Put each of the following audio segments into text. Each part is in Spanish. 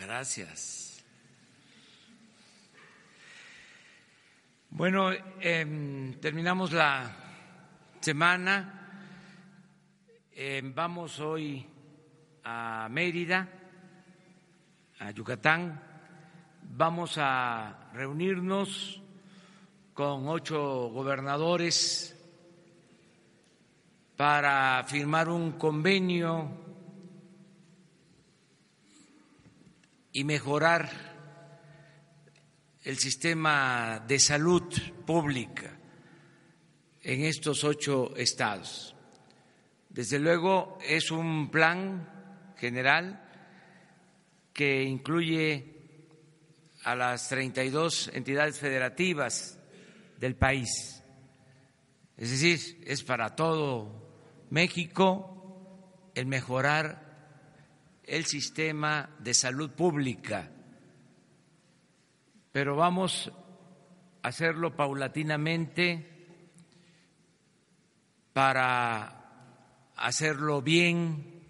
Gracias. Bueno, em, terminamos la semana. Em, vamos hoy a Mérida, a Yucatán. Vamos a reunirnos con ocho gobernadores para firmar un convenio y mejorar el sistema de salud pública en estos ocho estados. Desde luego es un plan general que incluye a las 32 entidades federativas del país. Es decir, es para todo México el mejorar el sistema de salud pública, pero vamos a hacerlo paulatinamente para hacerlo bien,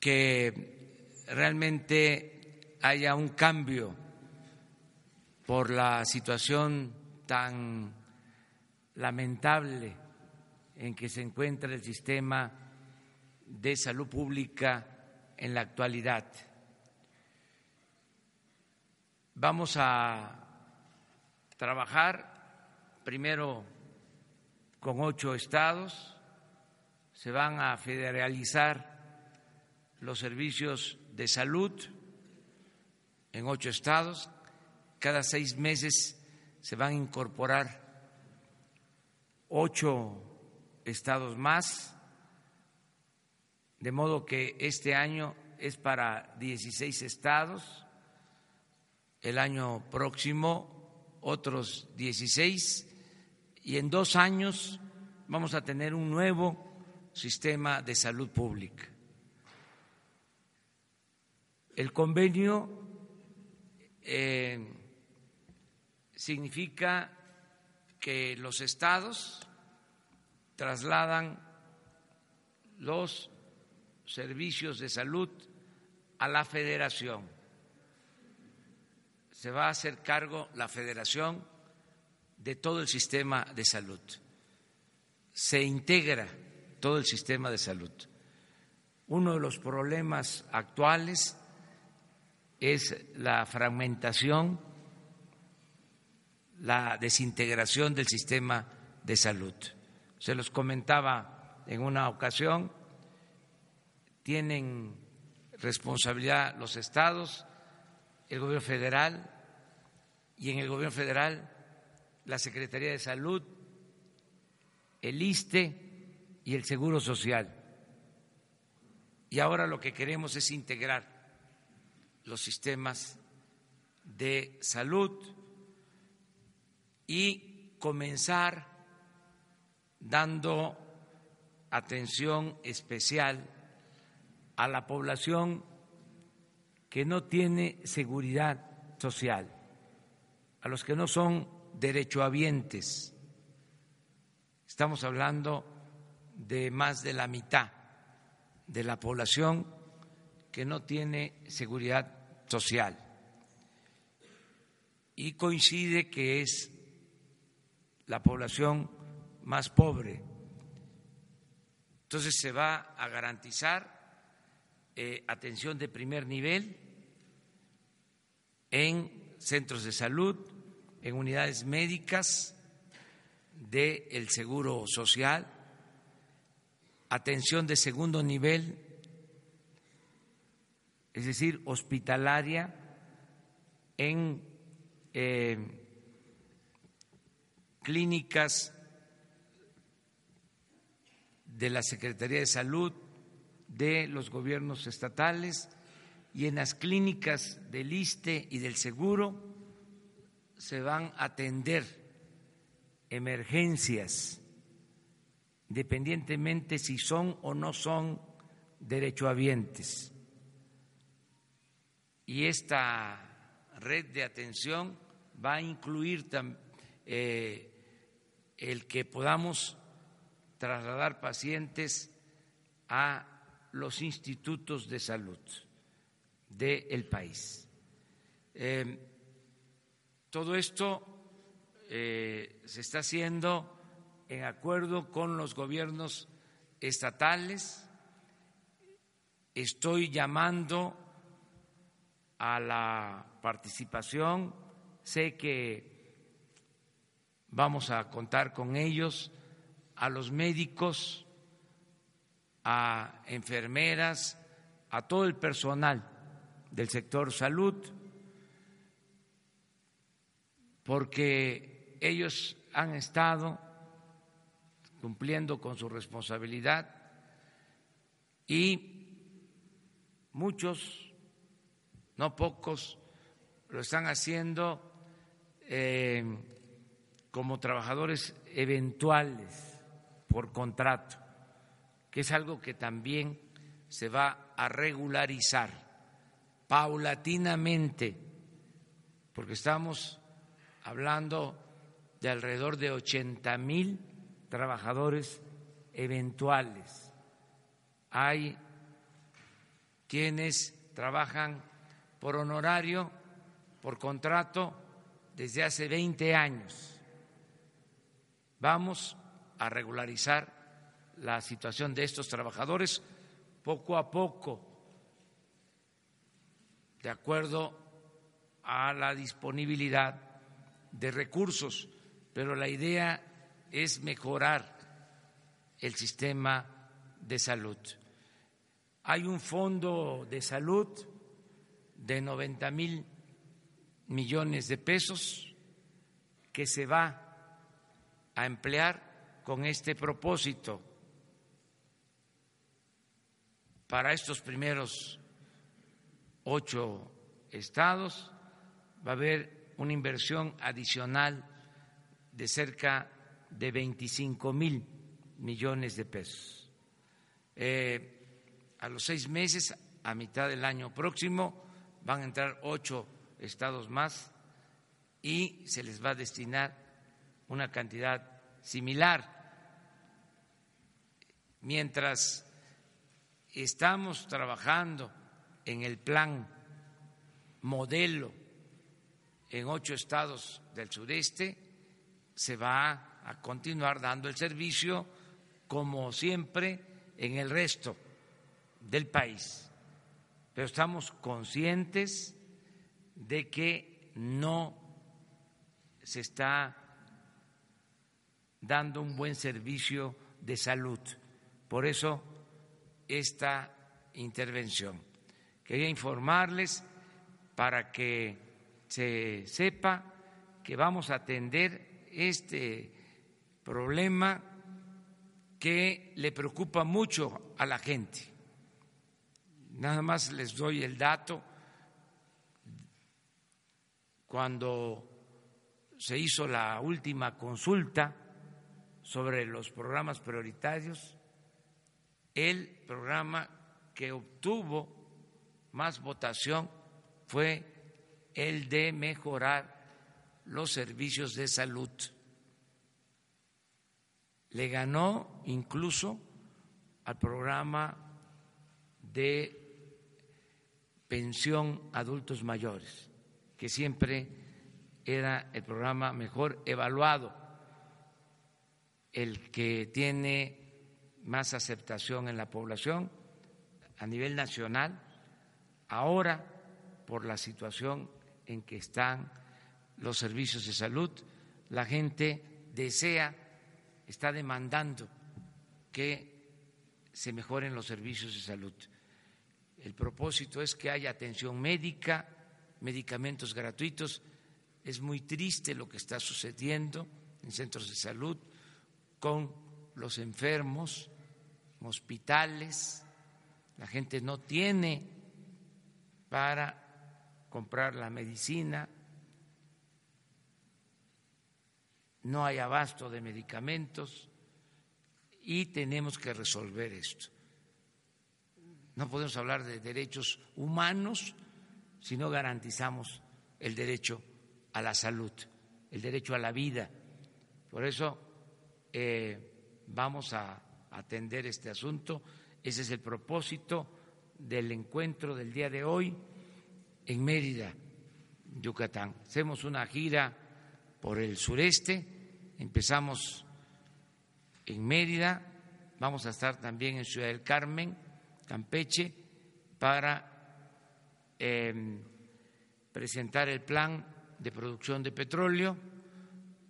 que realmente haya un cambio por la situación tan lamentable en que se encuentra el sistema de salud pública en la actualidad. Vamos a trabajar primero con ocho estados, se van a federalizar los servicios de salud en ocho estados, cada seis meses se van a incorporar ocho estados más, de modo que este año es para 16 estados, el año próximo otros 16 y en dos años vamos a tener un nuevo sistema de salud pública. El convenio eh, significa que los estados trasladan los servicios de salud a la federación. Se va a hacer cargo la federación de todo el sistema de salud. Se integra todo el sistema de salud. Uno de los problemas actuales es la fragmentación la desintegración del sistema de salud. Se los comentaba en una ocasión, tienen responsabilidad los estados, el gobierno federal y en el gobierno federal la Secretaría de Salud, el ISTE y el Seguro Social. Y ahora lo que queremos es integrar los sistemas de salud y comenzar dando atención especial a la población que no tiene seguridad social, a los que no son derechohabientes. Estamos hablando de más de la mitad de la población que no tiene seguridad social. Y coincide que es la población más pobre. Entonces se va a garantizar eh, atención de primer nivel en centros de salud, en unidades médicas del Seguro Social, atención de segundo nivel, es decir, hospitalaria en eh, clínicas de la Secretaría de Salud, de los gobiernos estatales y en las clínicas del ISTE y del Seguro se van a atender emergencias, independientemente si son o no son derechohabientes. Y esta red de atención va a incluir eh, el que podamos trasladar pacientes a los institutos de salud, del país. Eh, todo esto eh, se está haciendo en acuerdo con los gobiernos estatales. Estoy llamando a la participación. Sé que vamos a contar con ellos, a los médicos, a enfermeras, a todo el personal del sector salud, porque ellos han estado cumpliendo con su responsabilidad y muchos, no pocos, lo están haciendo eh, como trabajadores eventuales por contrato, que es algo que también se va a regularizar paulatinamente, porque estamos hablando de alrededor de 80 mil trabajadores eventuales. Hay quienes trabajan por honorario, por contrato, desde hace 20 años. Vamos a regularizar la situación de estos trabajadores poco a poco, de acuerdo a la disponibilidad de recursos, pero la idea es mejorar el sistema de salud. Hay un fondo de salud de 90 mil millones de pesos que se va a emplear con este propósito para estos primeros ocho estados va a haber una inversión adicional de cerca de 25 mil millones de pesos. Eh, a los seis meses, a mitad del año próximo, van a entrar ocho estados más y se les va a destinar una cantidad similar. Mientras estamos trabajando en el plan modelo en ocho estados del sureste, se va a continuar dando el servicio como siempre en el resto del país. Pero estamos conscientes de que no se está dando un buen servicio de salud. Por eso esta intervención. Quería informarles para que se sepa que vamos a atender este problema que le preocupa mucho a la gente. Nada más les doy el dato. Cuando se hizo la última consulta sobre los programas prioritarios, el programa que obtuvo más votación fue el de mejorar los servicios de salud. Le ganó incluso al programa de pensión adultos mayores, que siempre era el programa mejor evaluado, el que tiene más aceptación en la población a nivel nacional. Ahora, por la situación en que están los servicios de salud, la gente desea, está demandando que se mejoren los servicios de salud. El propósito es que haya atención médica, medicamentos gratuitos. Es muy triste lo que está sucediendo en centros de salud con los enfermos hospitales, la gente no tiene para comprar la medicina, no hay abasto de medicamentos y tenemos que resolver esto. No podemos hablar de derechos humanos si no garantizamos el derecho a la salud, el derecho a la vida. Por eso eh, vamos a atender este asunto. Ese es el propósito del encuentro del día de hoy en Mérida, Yucatán. Hacemos una gira por el sureste, empezamos en Mérida, vamos a estar también en Ciudad del Carmen, Campeche, para em, presentar el plan de producción de petróleo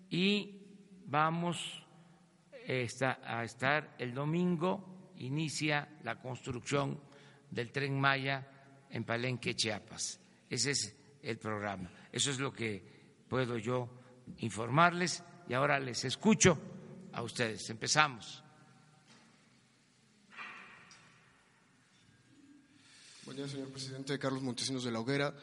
y vamos eh, a estar el domingo, inicia la construcción del tren Maya en Palenque, Chiapas. Ese es el programa. Eso es lo que puedo yo informarles y ahora les escucho a ustedes. Empezamos. Buen día, señor presidente. Carlos Montesinos de la Hoguera.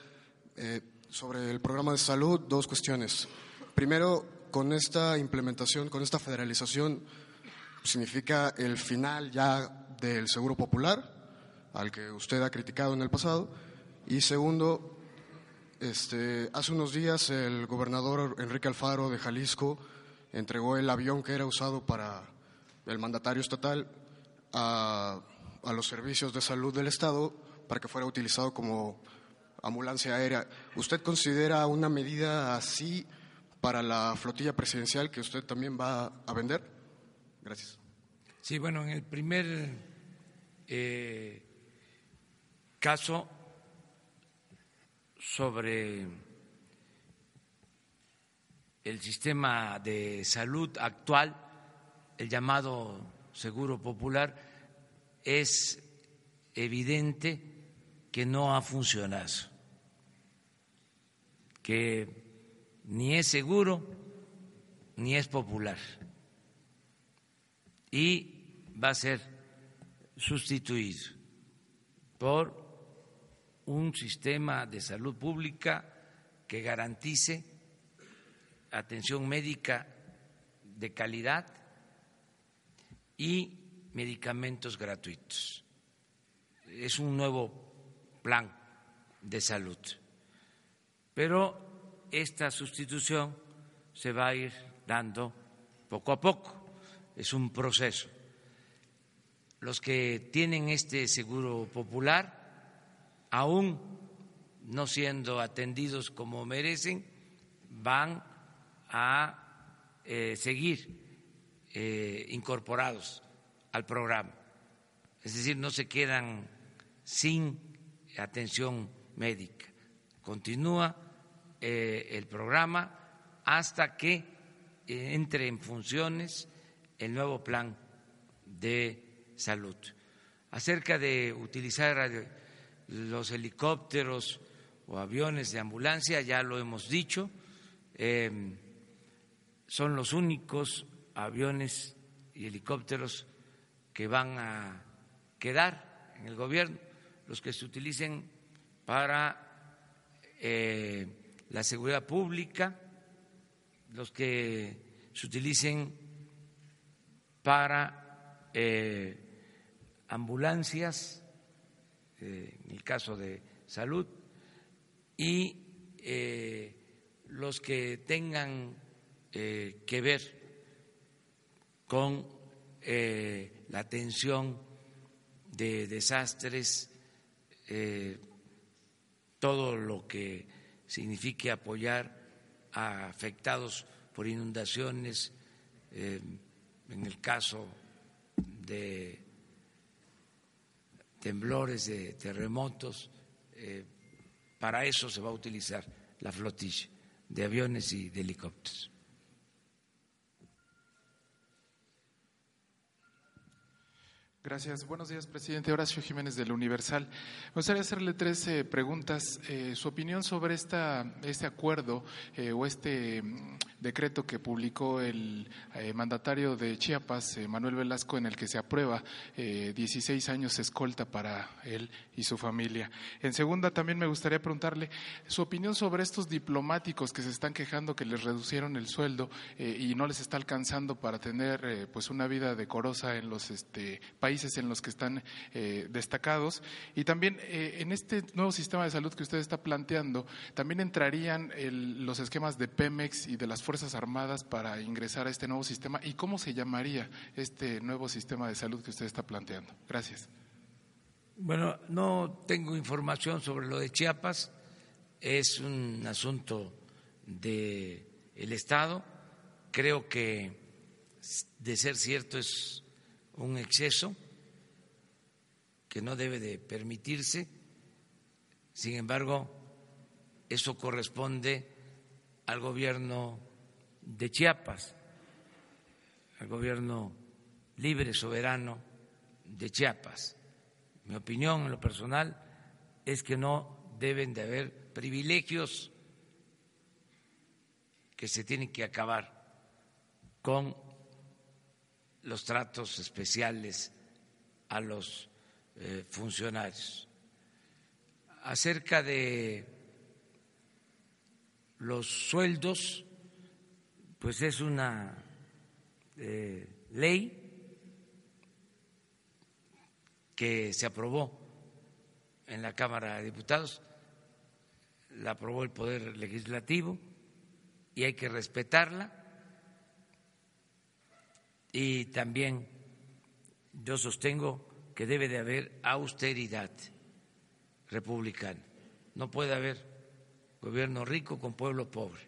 Eh, sobre el programa de salud, dos cuestiones. Primero, con esta implementación, con esta federalización, significa el final ya del Seguro Popular, al que usted ha criticado en el pasado. Y segundo, este, hace unos días el gobernador Enrique Alfaro de Jalisco entregó el avión que era usado para el mandatario estatal a, los servicios de salud del Estado para que fuera utilizado como ambulancia aérea. ¿Usted considera una medida así para la flotilla presidencial que usted también va a vender? Gracias. Sí, bueno, en el primer eh, caso sobre el sistema de salud actual, el llamado Seguro Popular, es evidente que no ha funcionado, que ni es seguro ni es popular y va a ser sustituido por un sistema de salud pública que garantice atención médica de calidad y medicamentos gratuitos. Es un nuevo plan de salud. Pero esta sustitución se va a ir dando poco a poco. Es un proceso. Los que tienen este seguro popular aún no siendo atendidos como merecen, van a eh, seguir eh, incorporados al programa. Es decir, no se quedan sin atención médica. Continúa eh, el programa hasta que entre en funciones el nuevo plan de salud. Acerca de utilizar los helicópteros o aviones de ambulancia, ya lo hemos dicho, em, son los únicos aviones y helicópteros que van a quedar en el gobierno, los que se utilicen para eh, la seguridad pública, los que se utilicen para eh, ambulancias eh, en el caso de salud, y eh, los que tengan que ver con la atención de desastres, todo lo que signifique apoyar a afectados por inundaciones, en el caso de temblores, de terremotos, eh, para eso se va a utilizar la flotilla de aviones y de helicópteros. Gracias. Buenos días, presidente. Horacio Jiménez del Universal. Me gustaría hacerle tres eh, preguntas. Eh, su opinión sobre esta, este acuerdo o este mm, decreto que publicó el eh, mandatario de Chiapas, eh, Manuel Velasco, en el que se aprueba 16 eh, años escolta para él y su familia. En segunda, también me gustaría preguntarle su opinión sobre estos diplomáticos que se están quejando que les reducieron el sueldo y no les está alcanzando para tener pues una vida decorosa en los este, países en los que están destacados. Y también en este nuevo sistema de salud que usted está planteando, también entrarían los esquemas de Pemex y de las Fuerzas Armadas para ingresar a este nuevo sistema y cómo se llamaría este nuevo sistema de salud que usted está planteando. Gracias. Bueno, no tengo información sobre lo de Chiapas, es un asunto el Estado. Creo que de ser cierto es un exceso que no debe de permitirse. Sin embargo, eso corresponde al gobierno de Chiapas, al gobierno libre, soberano de Chiapas. Mi opinión en lo personal es que no deben de haber privilegios que se tienen que acabar con los tratos especiales a los eh, funcionarios. Acerca de los sueldos, pues es una eh, ley que se aprobó en la Cámara de Diputados, la aprobó el Poder Legislativo y hay que respetarla. Y también yo sostengo que debe de haber austeridad republicana. No puede haber gobierno rico con pueblo pobre.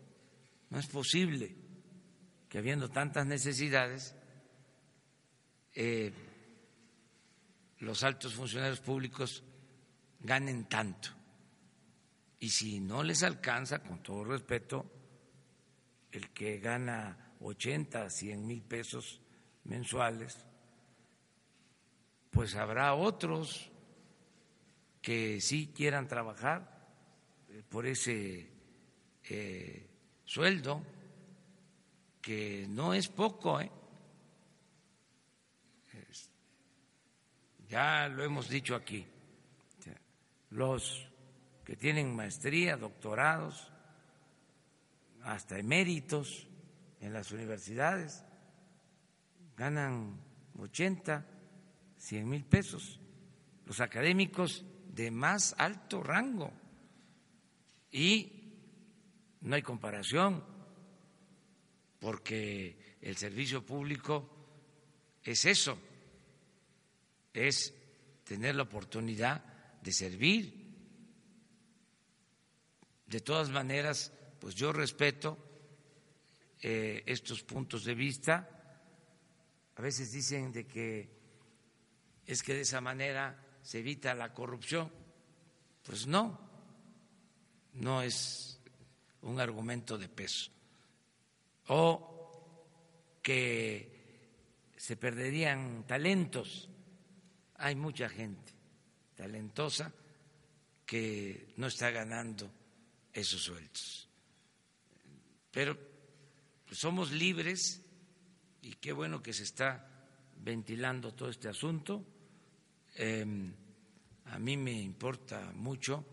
No es posible que habiendo tantas necesidades, eh, los altos funcionarios públicos ganen tanto. Y si no les alcanza, con todo respeto, el que gana 80, 100 mil pesos mensuales, pues habrá otros que sí quieran trabajar eh, por ese eh, sueldo, que no es poco, ¿eh? ya lo hemos dicho aquí, los que tienen maestría, doctorados, hasta eméritos en las universidades, ganan 80, 100 mil pesos. Los académicos de más alto rango. Y no hay comparación, porque el servicio público es eso es tener la oportunidad de servir. De todas maneras, pues yo respeto eh, estos puntos de vista. A veces dicen de que es que de esa manera se evita la corrupción. Pues no, no es un argumento de peso. O que se perderían talentos hay mucha gente talentosa que no está ganando esos sueldos. Pero pues, somos libres y qué bueno que se está ventilando todo este asunto. Em, a mí me importa mucho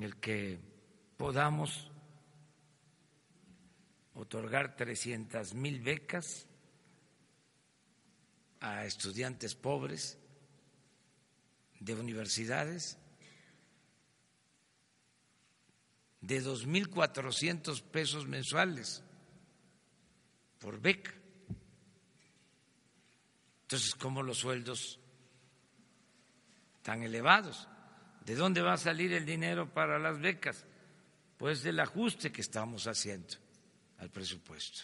el que podamos otorgar 300 mil becas a estudiantes pobres de universidades de 2.400 pesos mensuales por beca. Entonces, ¿cómo los sueldos tan elevados? ¿De dónde va a salir el dinero para las becas? Pues del ajuste que estamos haciendo al presupuesto.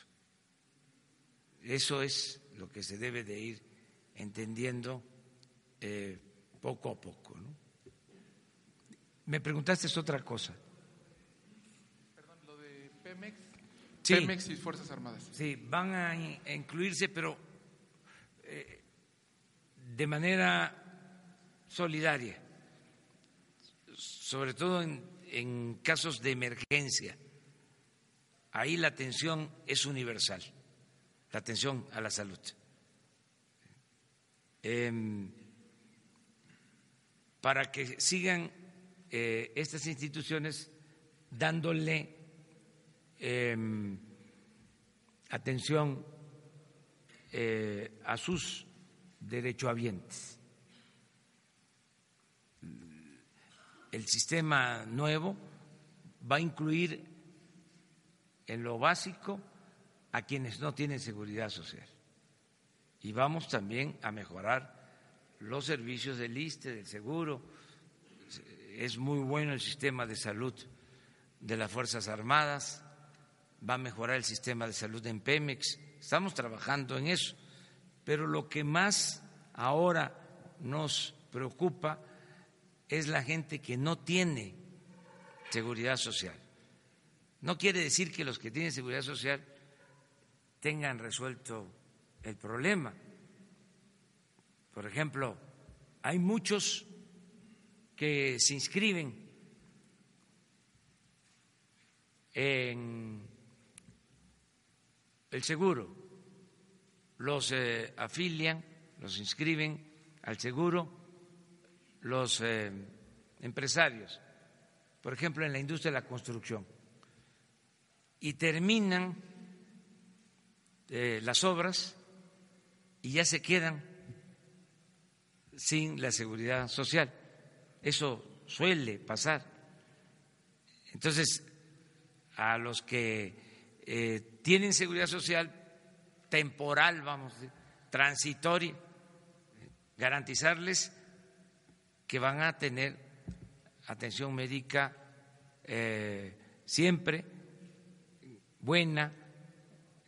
Eso es lo que se debe de ir entendiendo eh, poco a poco. ¿no? Me preguntaste es otra cosa. Perdón, lo de Pemex, Pemex y Fuerzas Armadas. Sí, van a, incluirse, pero de manera solidaria, sobre todo en, casos de emergencia. Ahí la atención es universal, la atención a la salud. Eh, para que sigan eh, estas instituciones dándole em, atención eh, a sus derechohabientes. El sistema nuevo va a incluir en lo básico a quienes no tienen seguridad social. Y vamos también a mejorar los servicios del ISTE, del seguro. Es muy bueno el sistema de salud de las Fuerzas Armadas, va a mejorar el sistema de salud en Pemex. Estamos trabajando en eso. Pero lo que más ahora nos preocupa es la gente que no tiene seguridad social. No quiere decir que los que tienen seguridad social tengan resuelto el problema. Por ejemplo, hay muchos que se inscriben en el seguro, los eh, afilian, los inscriben al seguro los eh, empresarios, por ejemplo, en la industria de la construcción, y terminan eh, las obras y ya se quedan sin la seguridad social. Eso suele pasar. Entonces, a los que tienen seguridad social temporal, vamos, transitoria, garantizarles que van a tener atención médica eh, siempre buena,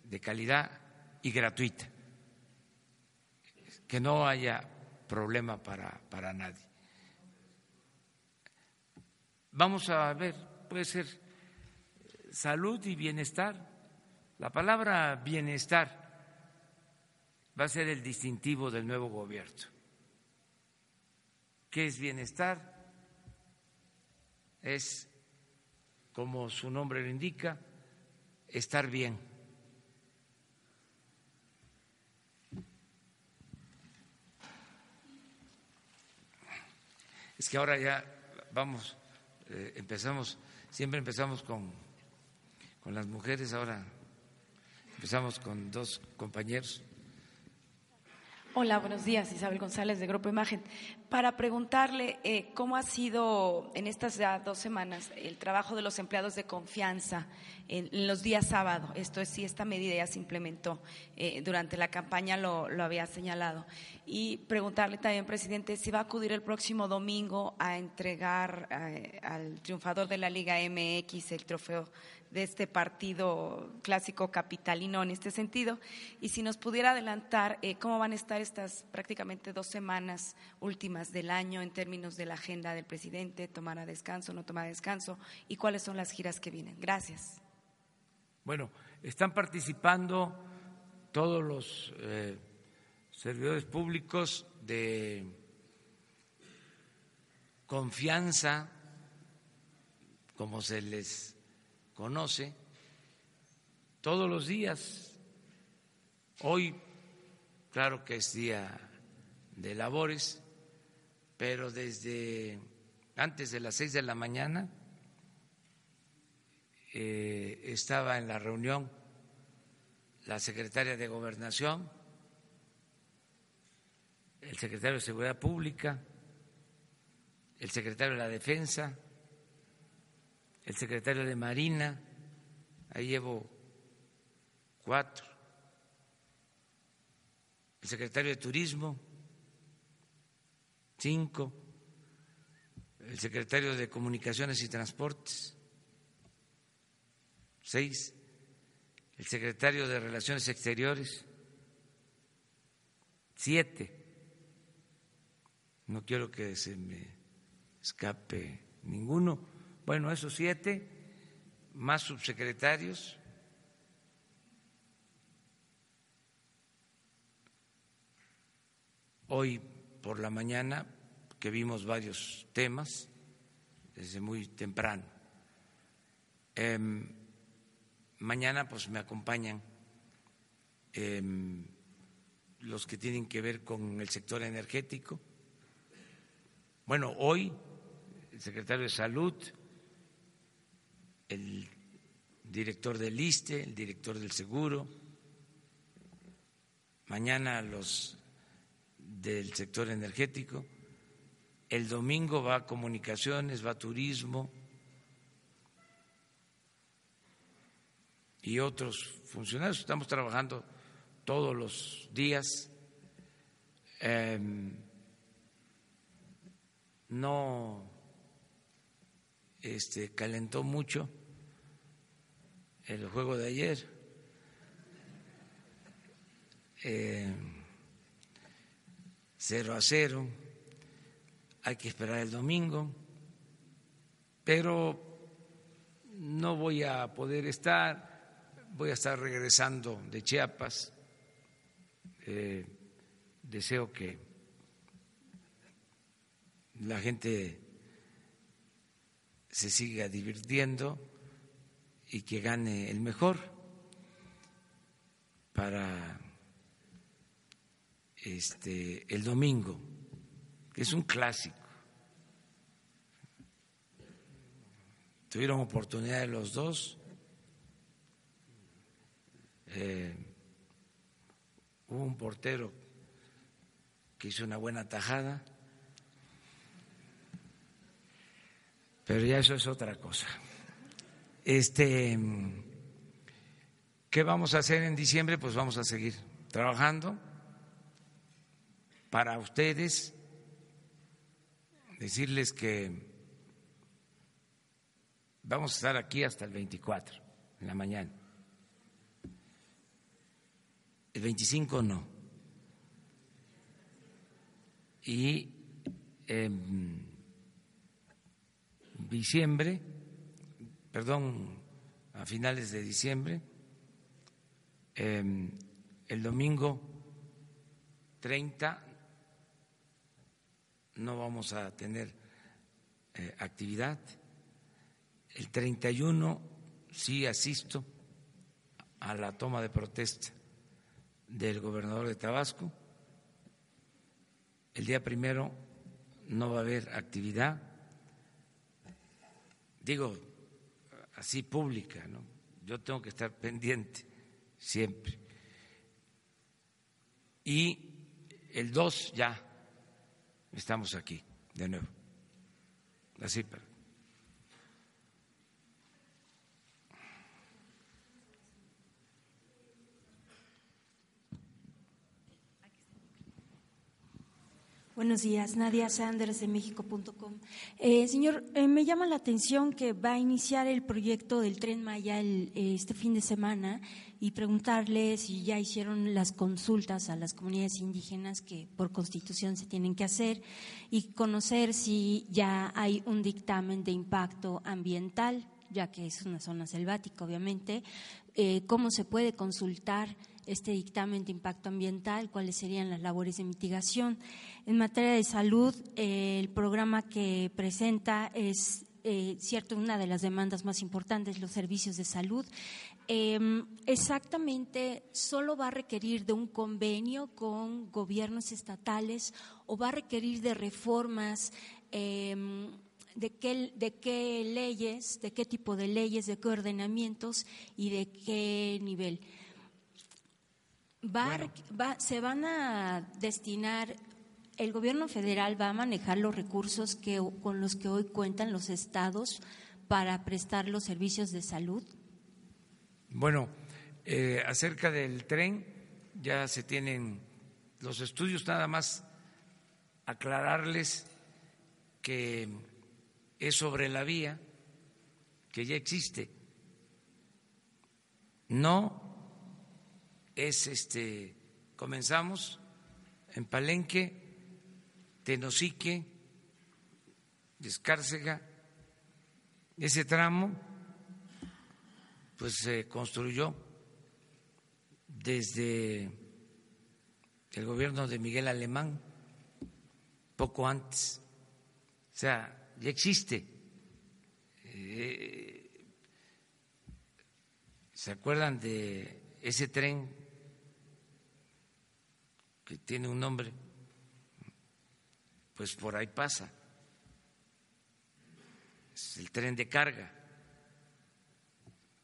de calidad y gratuita, que no haya problema para, para nadie. Vamos a ver, puede ser salud y bienestar. La palabra bienestar va a ser el distintivo del nuevo gobierno. ¿Qué es bienestar? Es, como su nombre lo indica, estar bien. Es que ahora ya vamos, eh, empezamos, siempre empezamos con, con las mujeres, ahora empezamos con dos compañeros. Hola, buenos días. Isabel González de Grupo Imagen. Para preguntarle eh, cómo ha sido en estas ya dos semanas el trabajo de los empleados de confianza en, los días sábado. Esto es si esta medida ya se implementó. Eh, durante la campaña lo, había señalado. Y preguntarle también, presidente, si va a acudir el próximo domingo a entregar eh, al triunfador de la Liga MX el trofeo de este partido clásico capitalino en este sentido. Y si nos pudiera adelantar eh, cómo van a estar estas prácticamente dos semanas últimas del año en términos de la agenda del presidente, tomará descanso, no tomará descanso, y cuáles son las giras que vienen. Gracias. Bueno, están participando todos los eh, servidores públicos de confianza, como se les conoce todos los días. Hoy, claro que es día de labores, pero desde antes de las seis de la mañana eh, estaba en la reunión la secretaria de Gobernación, el secretario de Seguridad Pública, el secretario de la Defensa, el secretario de Marina, ahí llevo cuatro, el secretario de Turismo, cinco, el secretario de Comunicaciones y Transportes, seis, el secretario de Relaciones Exteriores, siete. No quiero que se me escape ninguno bueno, esos siete, más subsecretarios. Hoy por la mañana, que vimos varios temas desde muy temprano. Em, mañana pues me acompañan em, los que tienen que ver con el sector energético. Bueno, hoy el secretario de Salud, el director del ISTE, el director del Seguro, mañana los del sector energético, el domingo va a comunicaciones, va a turismo y otros funcionarios. Estamos trabajando todos los días. Em, no este, calentó mucho el juego de ayer. Eh, cero a cero. Hay que esperar el domingo, pero no voy a poder estar. Voy a estar regresando de Chiapas. Eh, deseo que la gente se siga divirtiendo y que gane el mejor para este el domingo, que es un clásico. Tuvieron oportunidad los dos. Eh, hubo un portero que hizo una buena tajada Pero ya eso es otra cosa. Este, ¿qué vamos a hacer en diciembre? Pues vamos a seguir trabajando para ustedes, decirles que vamos a estar aquí hasta el 24 en la mañana. El 25 no. Y eh, diciembre, perdón, a finales de diciembre, em, el domingo 30 no vamos a tener eh, actividad, el 31 sí asisto a la toma de protesta del gobernador de Tabasco, el día primero no va a haber actividad. Digo así pública, ¿no? Yo tengo que estar pendiente siempre. Y el 2 ya estamos aquí de nuevo. Así para Buenos días, Nadia Sanders de México.com. Eh, señor, eh, me llama la atención que va a iniciar el proyecto del Tren Maya este fin de semana y preguntarle si ya hicieron las consultas a las comunidades indígenas que por constitución se tienen que hacer y conocer si ya hay un dictamen de impacto ambiental, ya que es una zona selvática, obviamente, eh, cómo se puede consultar este dictamen de impacto ambiental, cuáles serían las labores de mitigación. En materia de salud, eh, el programa que presenta es eh, cierto, una de las demandas más importantes, los servicios de salud. Em, exactamente, solo va a requerir de un convenio con gobiernos estatales o va a requerir de reformas. Em, de qué, de qué leyes, de qué tipo de leyes, de qué ordenamientos y de qué nivel. Va, se van a destinar, el gobierno federal va a manejar los recursos que, con los que hoy cuentan los estados para prestar los servicios de salud. Bueno, eh, acerca del tren, ya se tienen los estudios, nada más aclararles que es sobre la vía que ya existe. No es este comenzamos en Palenque, Tenosique, Descárcega, ese tramo pues se construyó desde el gobierno de Miguel Alemán, poco antes. O sea, ya existe. Eh, ¿Se acuerdan de ese tren tiene un nombre, pues por ahí pasa. Es el tren de carga.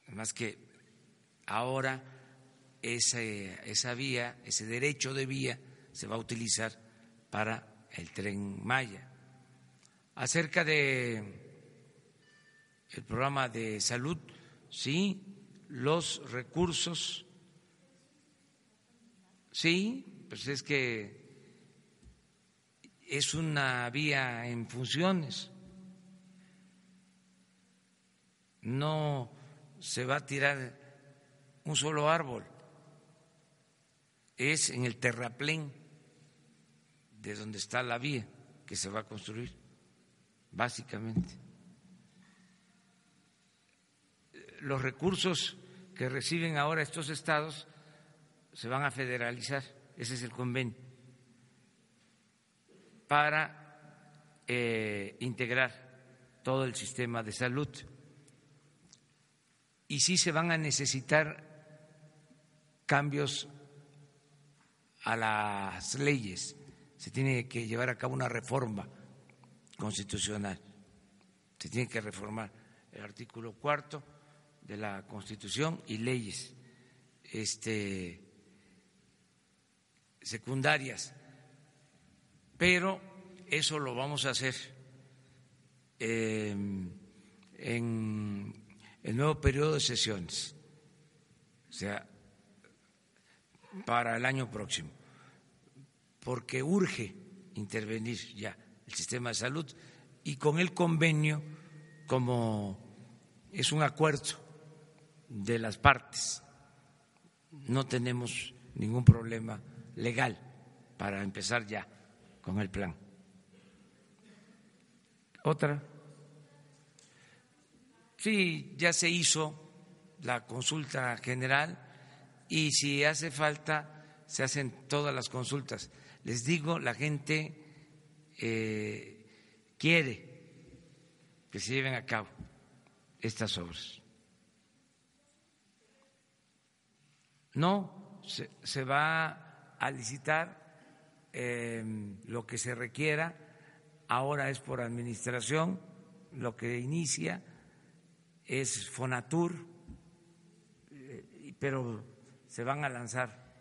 Además que ahora esa vía, ese derecho de vía, se va a utilizar para el tren Maya. Acerca de el programa de salud, sí, los recursos, sí, pues es que es una vía en funciones. No se va a tirar un solo árbol, es en el terraplén de donde está la vía que se va a construir, básicamente. Los recursos que reciben ahora estos estados se van a federalizar, ese es el convenio, para eh, integrar todo el sistema de salud. Y sí se van a necesitar cambios a las leyes, se tiene que llevar a cabo una reforma constitucional, se tiene que reformar el artículo cuarto de la Constitución y leyes. Este, secundarias. Pero eso lo vamos a hacer em, en el nuevo periodo de sesiones, o sea, para el año próximo, porque urge intervenir ya el sistema de salud y con el convenio, como es un acuerdo de las partes. No tenemos ningún problema legal para empezar ya con el plan. ¿Otra? Sí, ya se hizo la consulta general y si hace falta se hacen todas las consultas. Les digo, la gente eh, quiere que se lleven a cabo estas obras. No, se, va a licitar em, lo que se requiera, ahora es por administración, lo que inicia es Fonatur, eh, pero se van a lanzar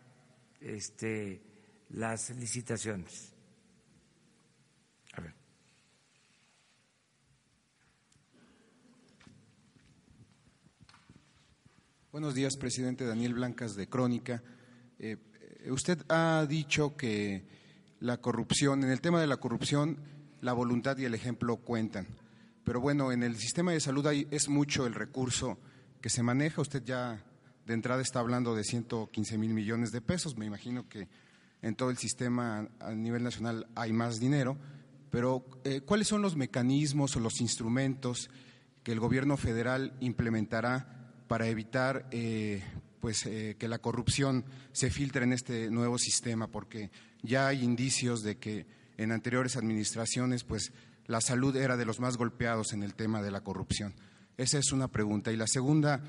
este, las licitaciones. Buenos días, presidente Daniel Blancas de Crónica. Eh, usted ha dicho que la corrupción, en el tema de la corrupción, la voluntad y el ejemplo cuentan. Pero bueno, en el sistema de salud hay, es mucho el recurso que se maneja. Usted ya de entrada está hablando de 115 mil millones de pesos. Me imagino que en todo el sistema a nivel nacional hay más dinero. Pero, eh, ¿cuáles son los mecanismos o los instrumentos que el gobierno federal implementará para evitar eh, pues, eh, que la corrupción se filtre en este nuevo sistema, porque ya hay indicios de que en anteriores administraciones pues, la salud era de los más golpeados en el tema de la corrupción. Esa es una pregunta. Y la segunda,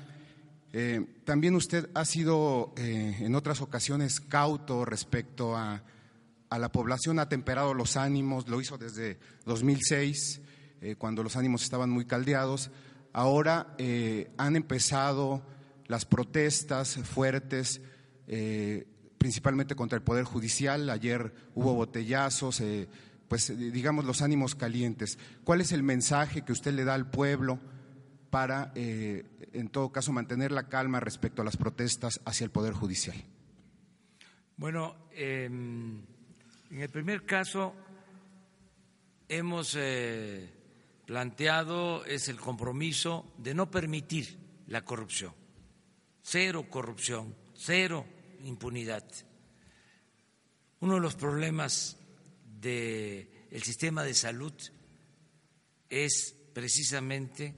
eh, también usted ha sido en otras ocasiones cauto respecto a, a, la población, ha temperado los ánimos, lo hizo desde 2006, cuando los ánimos estaban muy caldeados Ahora eh, han empezado las protestas fuertes, eh, principalmente contra el Poder Judicial. Ayer hubo botellazos, eh, pues digamos los ánimos calientes. ¿Cuál es el mensaje que usted le da al pueblo para, en todo caso, mantener la calma respecto a las protestas hacia el Poder Judicial? Bueno, em, en el primer caso hemos planteado es el compromiso de no permitir la corrupción, cero corrupción, cero impunidad. Uno de los problemas del sistema de salud es precisamente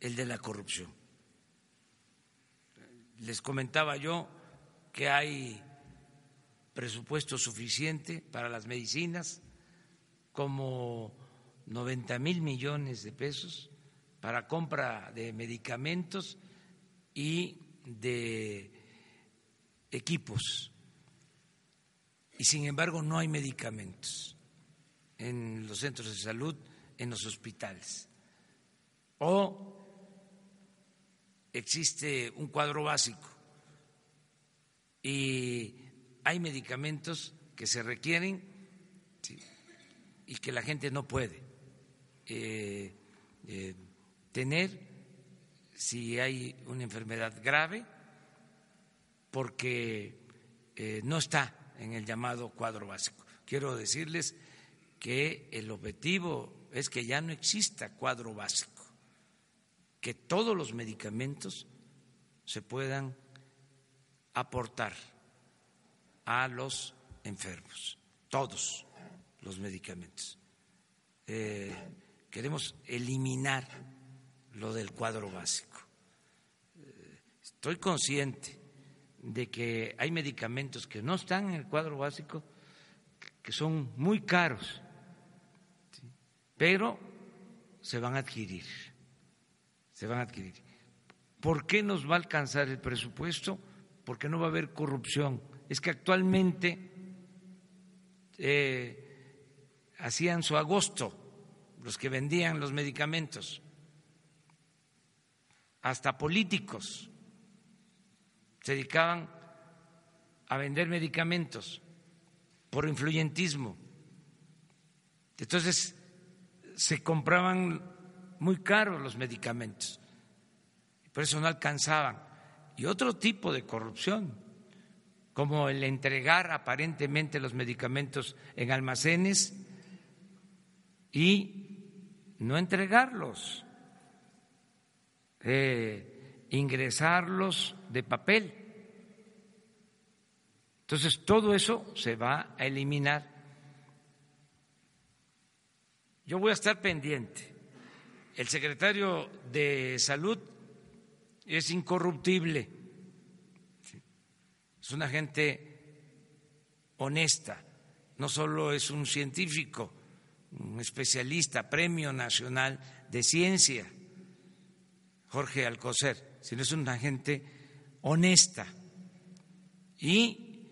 el de la corrupción. Les comentaba yo que hay presupuesto suficiente para las medicinas como 90 mil millones de pesos para compra de medicamentos y de equipos. Y sin embargo no hay medicamentos en los centros de salud, en los hospitales. O existe un cuadro básico y hay medicamentos que se requieren y que la gente no puede eh, eh, tener si hay una enfermedad grave, porque eh, no está en el llamado cuadro básico. Quiero decirles que el objetivo es que ya no exista cuadro básico, que todos los medicamentos se puedan aportar a los enfermos, todos los medicamentos. Eh, queremos eliminar lo del cuadro básico. Eh, estoy consciente de que hay medicamentos que no están en el cuadro básico, que son muy caros, pero se van a adquirir, se van a adquirir. ¿Por qué nos va a alcanzar el presupuesto? Porque no va a haber corrupción. Es que actualmente eh, hacían su agosto los que vendían los medicamentos, hasta políticos se dedicaban a vender medicamentos por influyentismo. Entonces se compraban muy caros los medicamentos, por eso no alcanzaban. Y otro tipo de corrupción, como el entregar aparentemente los medicamentos en almacenes y no entregarlos, eh, ingresarlos de papel. Entonces, todo eso se va a eliminar. Yo voy a estar pendiente. El secretario de Salud es incorruptible, es una gente honesta, no solo es un científico, un especialista, premio nacional de ciencia, Jorge Alcocer, sino es una gente honesta y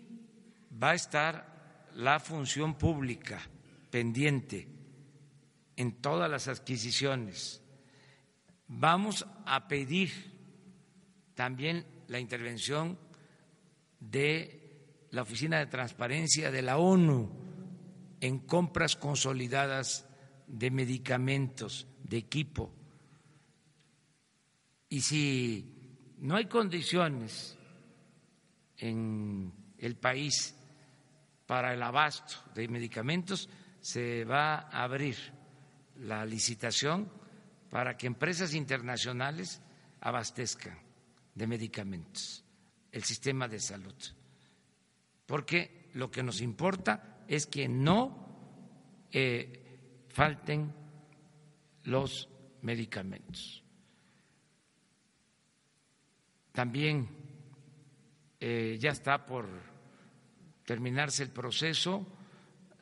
va a estar la función pública pendiente en todas las adquisiciones. Vamos a pedir también la intervención de la Oficina de Transparencia de la ONU en compras consolidadas de medicamentos, de equipo. Y si no hay condiciones en el país para el abasto de medicamentos, se va a abrir la licitación para que empresas internacionales abastezcan de medicamentos el sistema de salud. Porque lo que nos importa es que no eh, falten los medicamentos. También eh, ya está por terminarse el proceso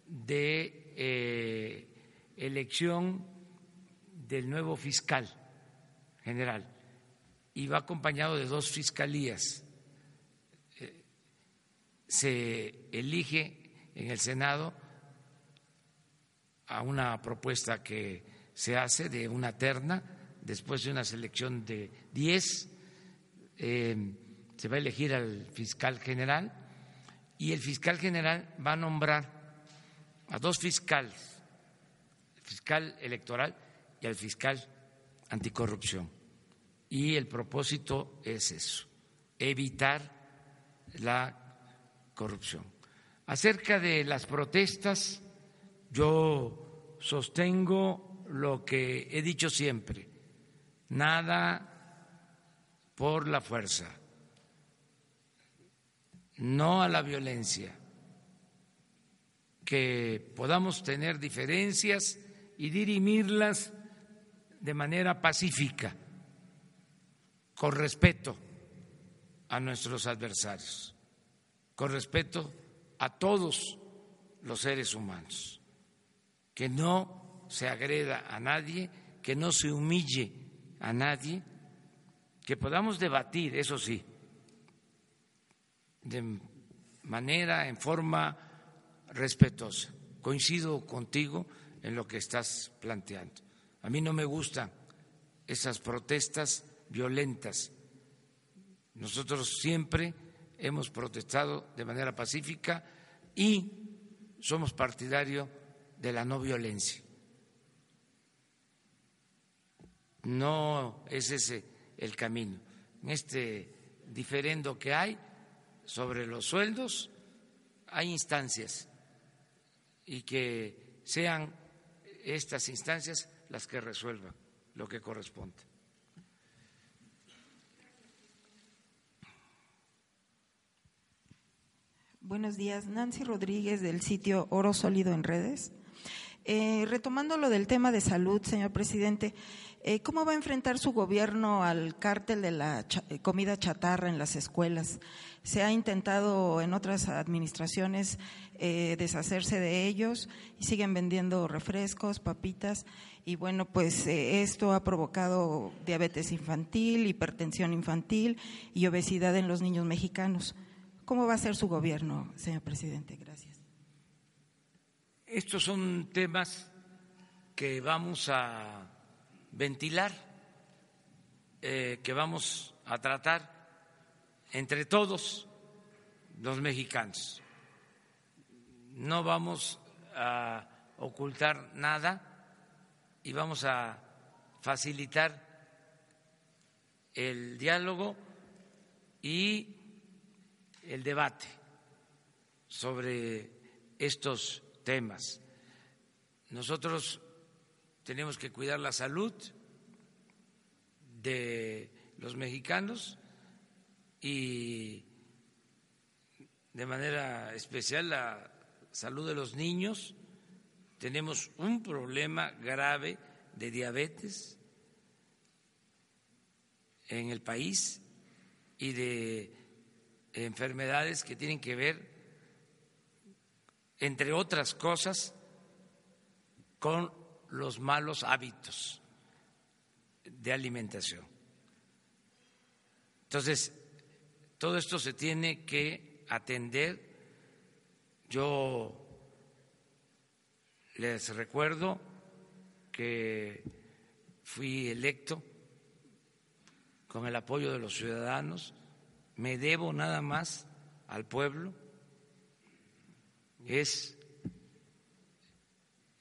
de eh, elección del nuevo fiscal general y va acompañado de dos fiscalías. Eh, se elige en el Senado a una propuesta que se hace de una terna después de una selección de diez eh, se va a elegir al fiscal general y el fiscal general va a nombrar a dos fiscales, fiscal electoral y al fiscal anticorrupción. Y el propósito es eso, evitar la corrupción. Acerca de las protestas, yo sostengo lo que he dicho siempre, nada por la fuerza, no a la violencia, que podamos tener diferencias y dirimirlas de manera pacífica, con respeto a nuestros adversarios, con respeto a todos los seres humanos, que no se agreda a nadie, que no se humille a nadie que podamos debatir, eso sí, de manera, en forma respetuosa. Coincido contigo en lo que estás planteando. A mí no me gustan esas protestas violentas. Nosotros siempre hemos protestado de manera pacífica y somos partidarios de la no violencia. No es ese el camino, en este diferendo que hay sobre los sueldos, hay instancias y que sean estas instancias las que resuelvan lo que corresponde. Buenos días, Nancy Rodríguez del sitio Oro Sólido en Redes. Eh, retomando lo del tema de salud, señor presidente, ¿cómo va a enfrentar su gobierno al cártel de la eh, comida chatarra en las escuelas? Se ha intentado en otras administraciones deshacerse de ellos y siguen vendiendo refrescos, papitas y bueno, pues esto ha provocado diabetes infantil, hipertensión infantil y obesidad en los niños mexicanos. ¿Cómo va a ser su gobierno, señor presidente? Gracias. Estos son temas que vamos a ventilar, eh, que vamos a tratar entre todos los mexicanos. No vamos a ocultar nada y vamos a facilitar el diálogo y el debate sobre estos temas. Nosotros tenemos que cuidar la salud de los mexicanos y de manera especial la salud de los niños. Tenemos un problema grave de diabetes en el país y de enfermedades que tienen que ver entre otras cosas, con los malos hábitos de alimentación. Entonces, todo esto se tiene que atender. Yo les recuerdo que fui electo con el apoyo de los ciudadanos, me debo nada más al pueblo es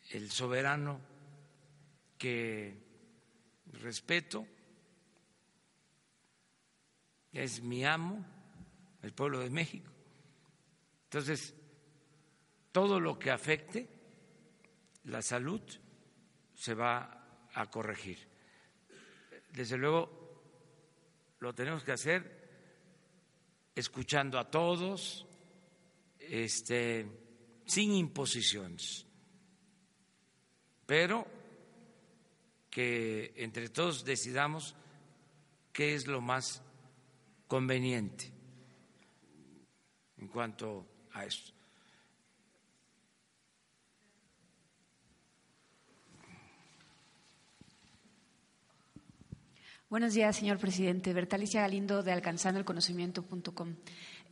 el soberano que respeto, es mi amo, el pueblo de México. Entonces, todo lo que afecte la salud se va a corregir. Desde luego, lo tenemos que hacer escuchando a todos, este, sin imposiciones, pero que entre todos decidamos qué es lo más conveniente en cuanto a esto. Buenos días, señor presidente. Bertalicia Galindo de alcanzandoelconocimiento.com.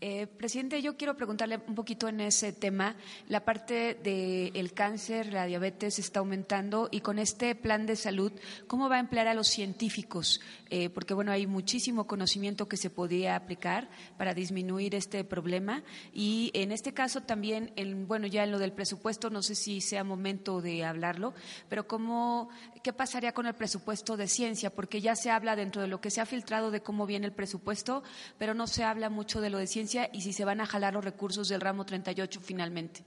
Eh, presidente, yo quiero preguntarle un poquito en ese tema. La parte del cáncer, la diabetes está aumentando y con este plan de salud, ¿cómo va a emplear a los científicos? Eh, porque, bueno, hay muchísimo conocimiento que se podría aplicar para disminuir este problema. Y en este caso también, en, bueno, ya en lo del presupuesto, no sé si sea momento de hablarlo, pero ¿cómo, ¿qué pasaría con el presupuesto de ciencia? Porque ya se habla dentro de lo que se ha filtrado de cómo viene el presupuesto, pero no se habla mucho de lo de ciencia y si se van a jalar los recursos del ramo 38 finalmente.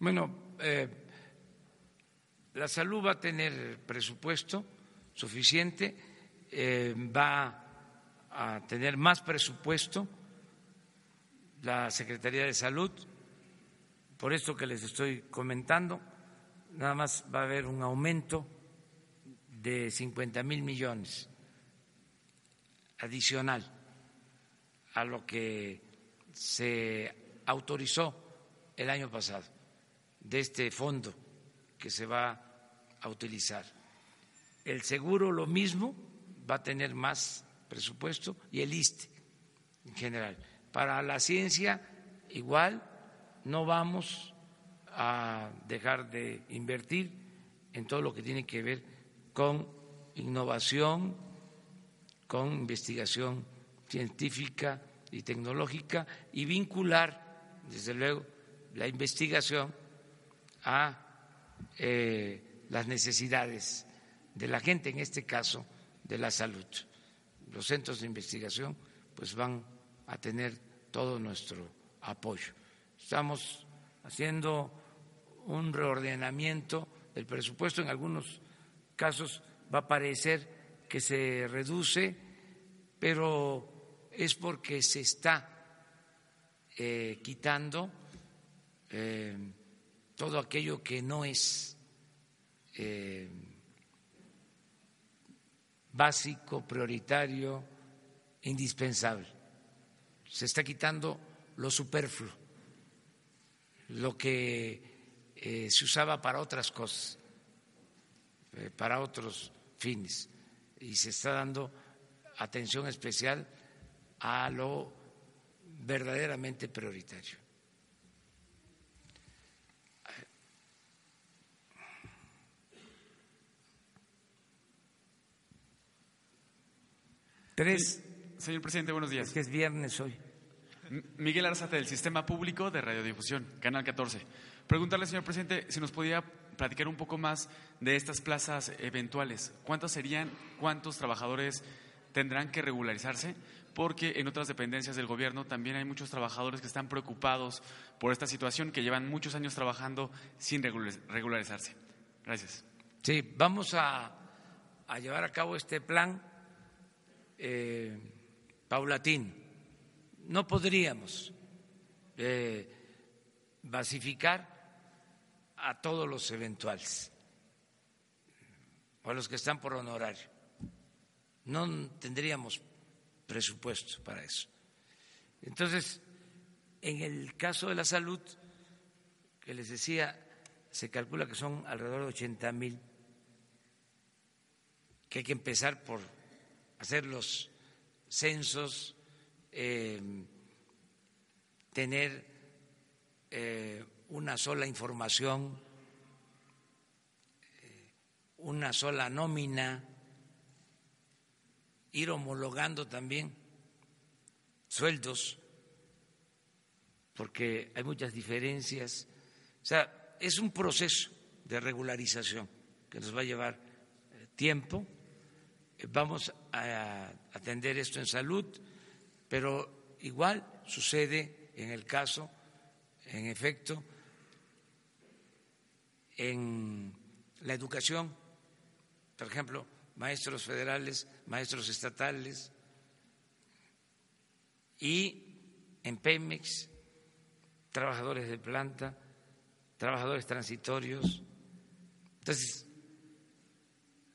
Bueno, eh, la salud va a tener presupuesto suficiente, eh, va a tener más presupuesto la Secretaría de Salud, por esto que les estoy comentando, nada más va a haber un aumento de 50 mil millones adicional a lo que se autorizó el año pasado de este fondo que se va a utilizar. El seguro lo mismo, va a tener más presupuesto y el ISTE en general. Para la ciencia igual no vamos a dejar de invertir en todo lo que tiene que ver con innovación, con investigación científica y tecnológica y vincular, desde luego, la investigación a eh, las necesidades de la gente, en este caso de la salud. Los centros de investigación pues van a tener todo nuestro apoyo. Estamos haciendo un reordenamiento del presupuesto, en algunos casos va a parecer que se reduce, pero es porque se está eh, quitando eh, todo aquello que no es eh, básico, prioritario, indispensable. Se está quitando lo superfluo, lo que se usaba para otras cosas, para otros fines, y se está dando atención especial a lo verdaderamente prioritario. Tres. Señor presidente, buenos días. Es que es viernes hoy. Miguel Arzate, del Sistema Público de Radiodifusión, Canal 14. Preguntarle, señor presidente, si nos podía platicar un poco más de estas plazas eventuales. ¿Cuántas serían? ¿Cuántos trabajadores tendrán que regularizarse? Porque en otras dependencias del gobierno también hay muchos trabajadores que están preocupados por esta situación, que llevan muchos años trabajando sin regularizarse. Gracias. Sí, vamos a, llevar a cabo este plan eh, paulatino. No podríamos eh, basificar a todos los eventuales o a los que están por honorario. No tendríamos presupuesto para eso. Entonces, en el caso de la salud, que les decía, se calcula que son alrededor de 80 mil, que hay que empezar por hacer los censos, eh, tener eh, una sola información, eh, una sola nómina, ir homologando también sueldos, porque hay muchas diferencias. O sea, es un proceso de regularización que nos va a llevar eh, tiempo. Eh, vamos a atender esto en salud, pero igual sucede en el caso, en efecto, en la educación, por ejemplo, maestros federales, maestros estatales, y en Pemex, trabajadores de planta, trabajadores transitorios. Entonces,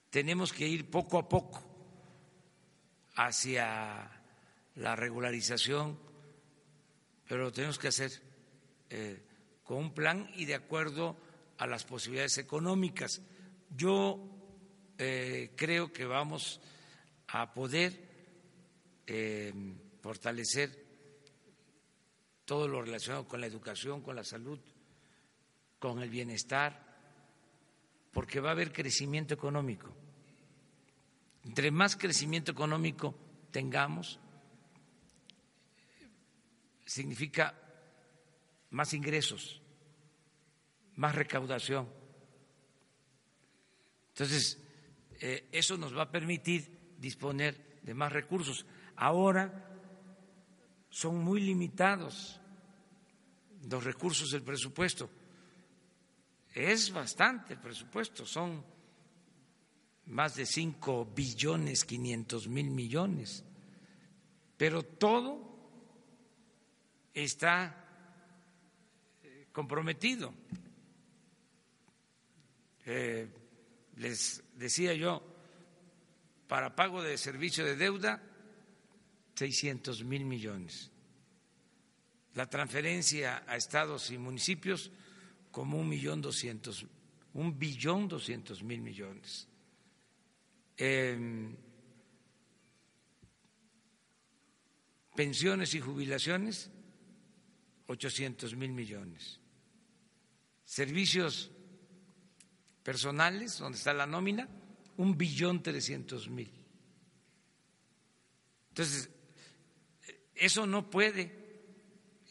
tenemos que ir poco a poco hacia la regularización, pero lo tenemos que hacer eh, con un plan y de acuerdo a las posibilidades económicas. Yo eh, creo que vamos a poder eh, fortalecer todo lo relacionado con la educación, con la salud, con el bienestar, porque va a haber crecimiento económico. Entre más crecimiento económico tengamos, significa más ingresos más recaudación. Entonces, eh, eso nos va a permitir disponer de más recursos. Ahora son muy limitados los recursos del presupuesto. Es bastante el presupuesto, son más de 5 billones 500 mil millones, pero todo está eh, comprometido. Eh, les decía yo, para pago de servicio de deuda, 600 mil millones. La transferencia a estados y municipios como un millón doscientos, un billón doscientos mil millones. Em, pensiones y jubilaciones, 800 mil millones. Servicios personales, donde está la nómina, un billón trescientos mil. Entonces, eso no puede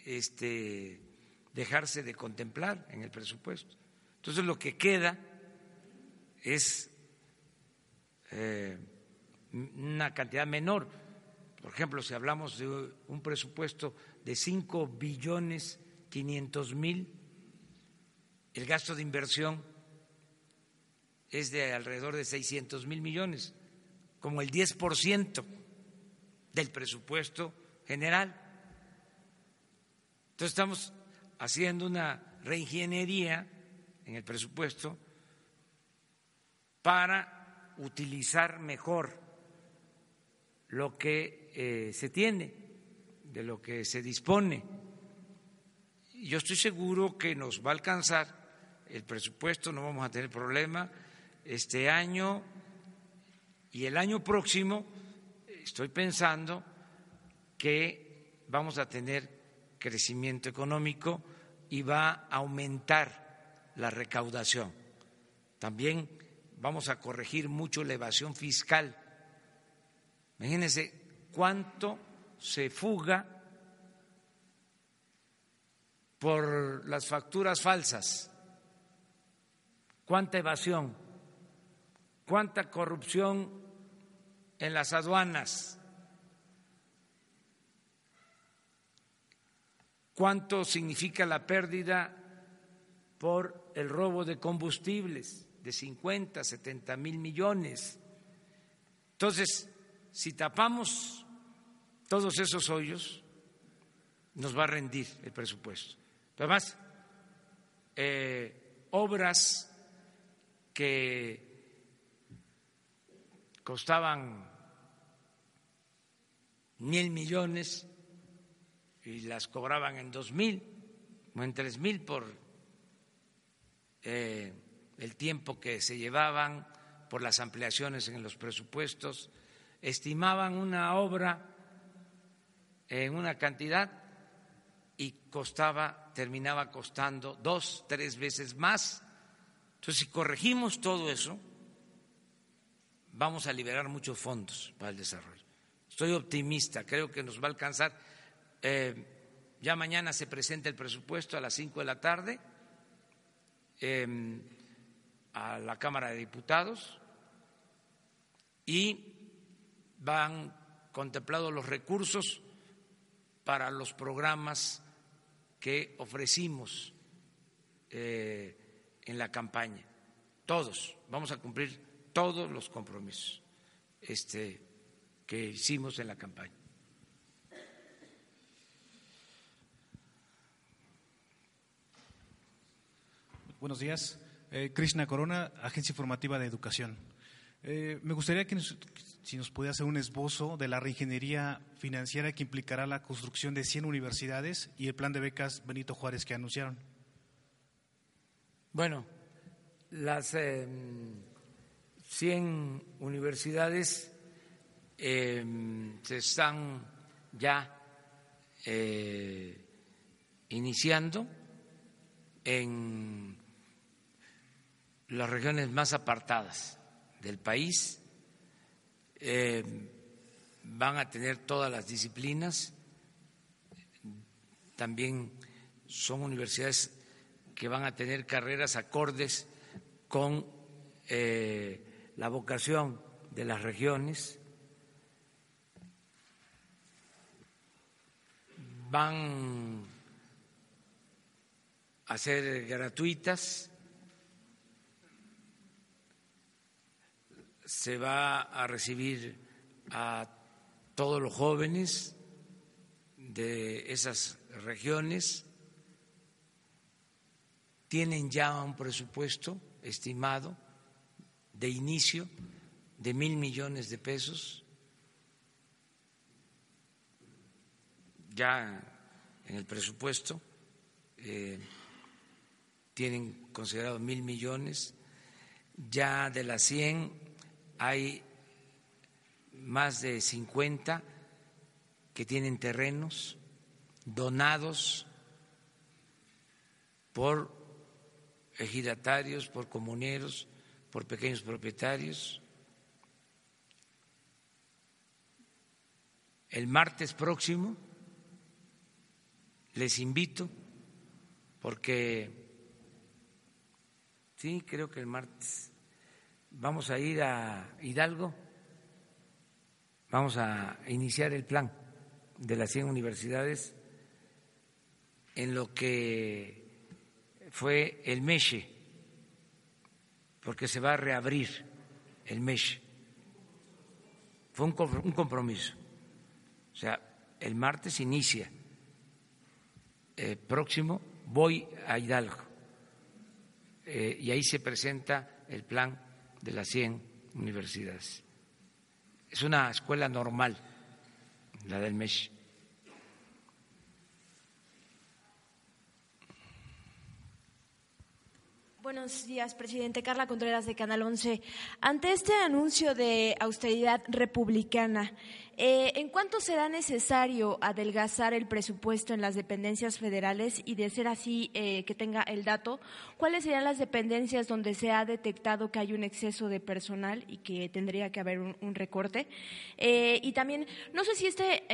este, dejarse de contemplar en el presupuesto. Entonces, lo que queda es eh, una cantidad menor. Por ejemplo, si hablamos de un presupuesto de cinco billones quinientos mil, el gasto de inversión es de alrededor de 600 mil millones, como el 10% del presupuesto general. Entonces estamos haciendo una reingeniería en el presupuesto para utilizar mejor lo que eh, se tiene, de lo que se dispone. Yo estoy seguro que nos va a alcanzar el presupuesto, no vamos a tener problema este año y el año próximo. Estoy pensando que vamos a tener crecimiento económico y va a aumentar la recaudación. También vamos a corregir mucho la evasión fiscal. Imagínense cuánto se fuga por las facturas falsas, cuánta evasión, cuánta corrupción en las aduanas, cuánto significa la pérdida por el robo de combustibles de 50, 70 mil millones. Entonces, si tapamos todos esos hoyos, nos va a rendir el presupuesto. Además, eh, obras que costaban mil millones y las cobraban en dos mil o en tres mil por eh, el tiempo que se llevaban, por las ampliaciones en los presupuestos, estimaban una obra en una cantidad y costaba, terminaba costando dos, tres veces más. Entonces, si corregimos todo eso, vamos a liberar muchos fondos para el desarrollo. Estoy optimista, creo que nos va a alcanzar eh, ya mañana se presenta el presupuesto a las cinco de la tarde em, a la Cámara de Diputados y van contemplados los recursos para los programas que ofrecimos eh, en la campaña. Todos, vamos a cumplir todos los compromisos este, que hicimos en la campaña. Buenos días. Eh, Krishna Corona, Agencia Informativa de Educación. Eh, me gustaría que si nos pudiera hacer un esbozo de la reingeniería financiera que implicará la construcción de 100 universidades y el plan de becas Benito Juárez que anunciaron. Bueno, las 100 em, universidades em, se están ya eh, iniciando en las regiones más apartadas del país. Eh, van a tener todas las disciplinas, también son universidades que van a tener carreras acordes con eh, la vocación de las regiones, van a ser gratuitas se va a recibir a todos los jóvenes de esas regiones. Tienen ya un presupuesto estimado de inicio de mil millones de pesos. Ya en el presupuesto eh, tienen considerado mil millones. Ya de las 100 hay más de 50 que tienen terrenos donados por ejidatarios, por comuneros, por pequeños propietarios. El martes próximo les invito, porque sí, creo que el martes vamos a ir a Hidalgo, vamos a iniciar el plan de las 100 universidades en lo que fue el MESHE, porque se va a reabrir el MESHE. Fue un compromiso. O sea, el martes inicia eh, próximo voy a Hidalgo eh, y ahí se presenta el plan de las 100 universidades. Es una escuela normal, la del MESH. Buenos días, presidente. Carla Contreras de Canal 11. Ante este anuncio de austeridad republicana, eh, ¿En cuánto será necesario adelgazar el presupuesto en las dependencias federales y, de ser así, eh, que tenga el dato, cuáles serían las dependencias donde se ha detectado que hay un exceso de personal y que tendría que haber un, recorte? Eh, y también, no sé si este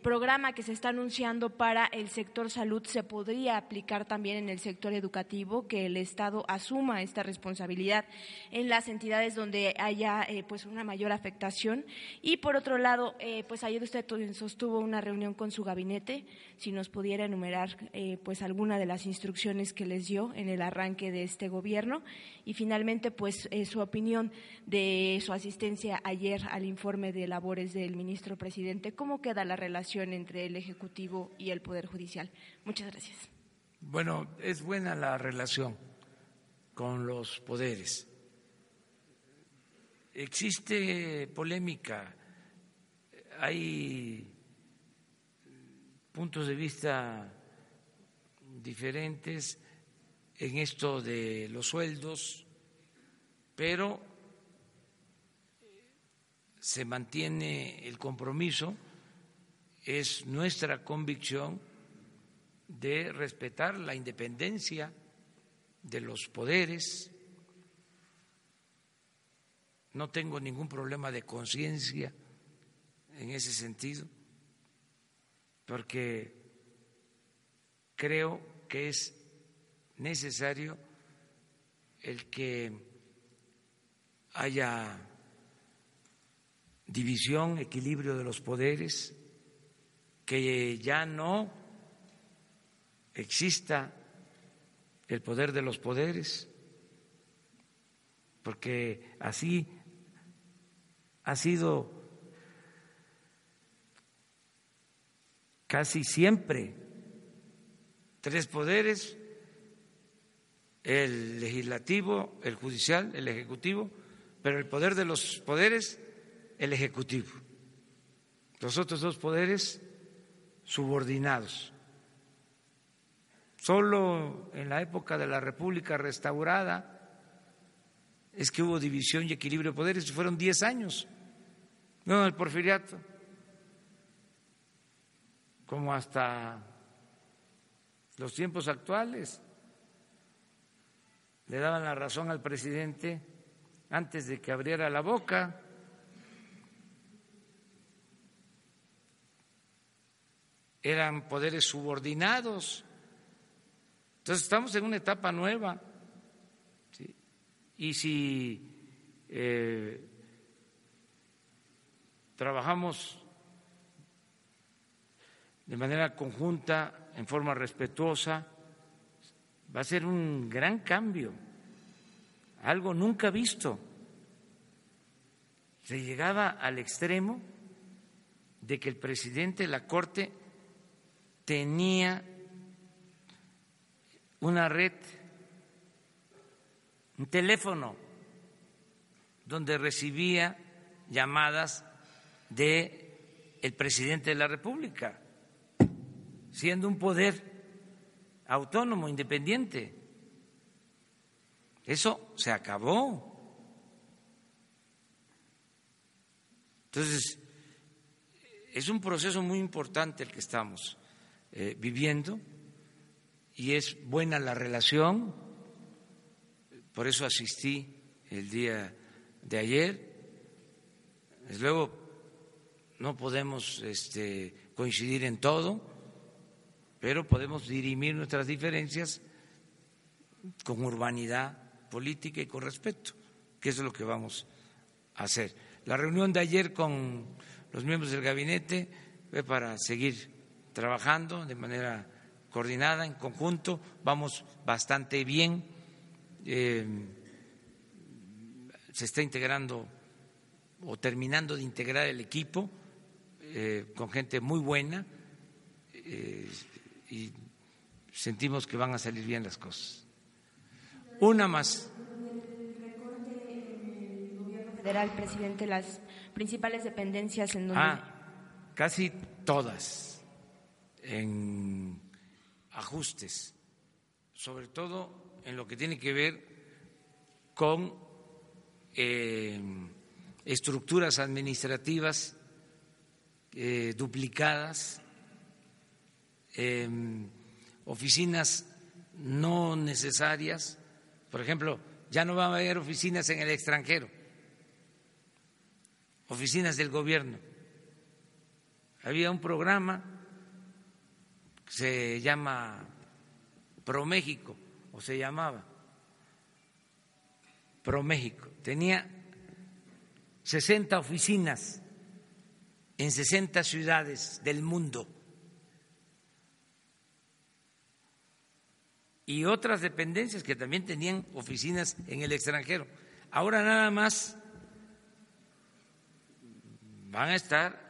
programa que se está anunciando para el sector salud se podría aplicar también en el sector educativo, que el Estado asuma esta responsabilidad en las entidades donde haya pues una mayor afectación. Y, por otro lado, pues ayer usted sostuvo una reunión con su gabinete, si nos pudiera enumerar eh, pues alguna de las instrucciones que les dio en el arranque de este gobierno y finalmente pues eh, su opinión de su asistencia ayer al informe de labores del ministro presidente, cómo queda la relación entre el ejecutivo y el poder judicial. Muchas gracias. Bueno, es buena la relación con los poderes. Existe polémica hay puntos de vista diferentes en esto de los sueldos, pero se mantiene el compromiso, es nuestra convicción de respetar la independencia de los poderes. No tengo ningún problema de conciencia en ese sentido, porque creo que es necesario el que haya división, equilibrio de los poderes, que ya no exista el poder de los poderes, porque así ha sido casi siempre tres poderes, el legislativo, el judicial, el ejecutivo, pero el poder de los poderes, el ejecutivo. Los otros dos poderes subordinados. Solo en la época de la República restaurada es que hubo división y equilibrio de poderes, fueron diez años, no el porfiriato como hasta los tiempos actuales. Le daban la razón al presidente antes de que abriera la boca. Eran poderes subordinados. Entonces estamos en una etapa nueva. Y si eh, trabajamos de manera conjunta, en forma respetuosa, va a ser un gran cambio, algo nunca visto. Se llegaba al extremo de que el presidente de la Corte tenía una red, un teléfono, donde recibía llamadas de el presidente de la República siendo un poder autónomo, independiente. Eso se acabó. Entonces, es un proceso muy importante el que estamos eh, viviendo y es buena la relación, por eso asistí el día de ayer. Desde luego, no podemos este, coincidir en todo, pero podemos dirimir nuestras diferencias con urbanidad política y con respeto, que es lo que vamos a hacer. La reunión de ayer con los miembros del gabinete fue para seguir trabajando de manera coordinada, en conjunto, vamos bastante bien, eh, se está integrando o terminando de integrar el equipo eh, con gente muy buena. Eh, y sentimos que van a salir bien las cosas. Una más. Federal, presidente, las principales dependencias en donde. Ah, casi todas en ajustes, sobre todo en lo que tiene que ver con eh, estructuras administrativas eh, duplicadas, em, oficinas no necesarias. Por ejemplo, ya no va a haber oficinas en el extranjero, oficinas del gobierno. Había un programa que se llama ProMéxico, o se llamaba ProMéxico. Tenía 60 oficinas en 60 ciudades del mundo. Y otras dependencias que también tenían oficinas en el extranjero. Ahora nada más van a estar,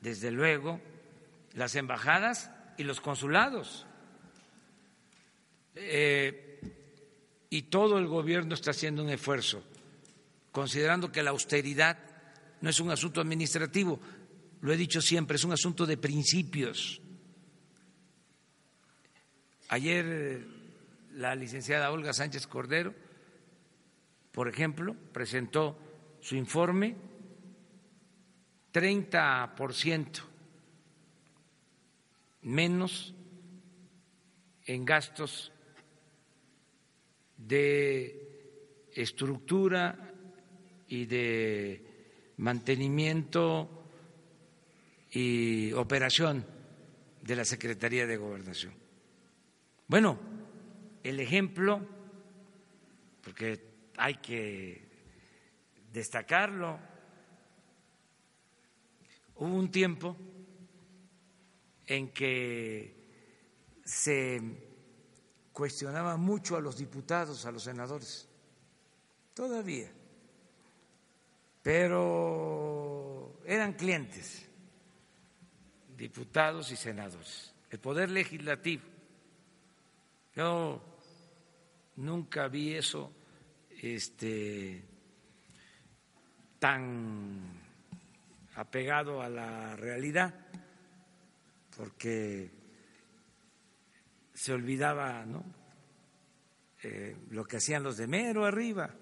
desde luego, las embajadas y los consulados. Eh, y todo el gobierno está haciendo un esfuerzo, considerando que la austeridad no es un asunto administrativo, lo he dicho siempre, es un asunto de principios. Ayer la licenciada Olga Sánchez Cordero, por ejemplo, presentó su informe, 30% menos en gastos de estructura y de mantenimiento y operación de la Secretaría de Gobernación. Bueno, el ejemplo, porque hay que destacarlo, hubo un tiempo en que se cuestionaba mucho a los diputados, a los senadores, todavía pero eran clientes, diputados y senadores, el poder legislativo. Yo nunca vi eso este, tan apegado a la realidad, porque se olvidaba ¿no? Eh, lo que hacían los de mero arriba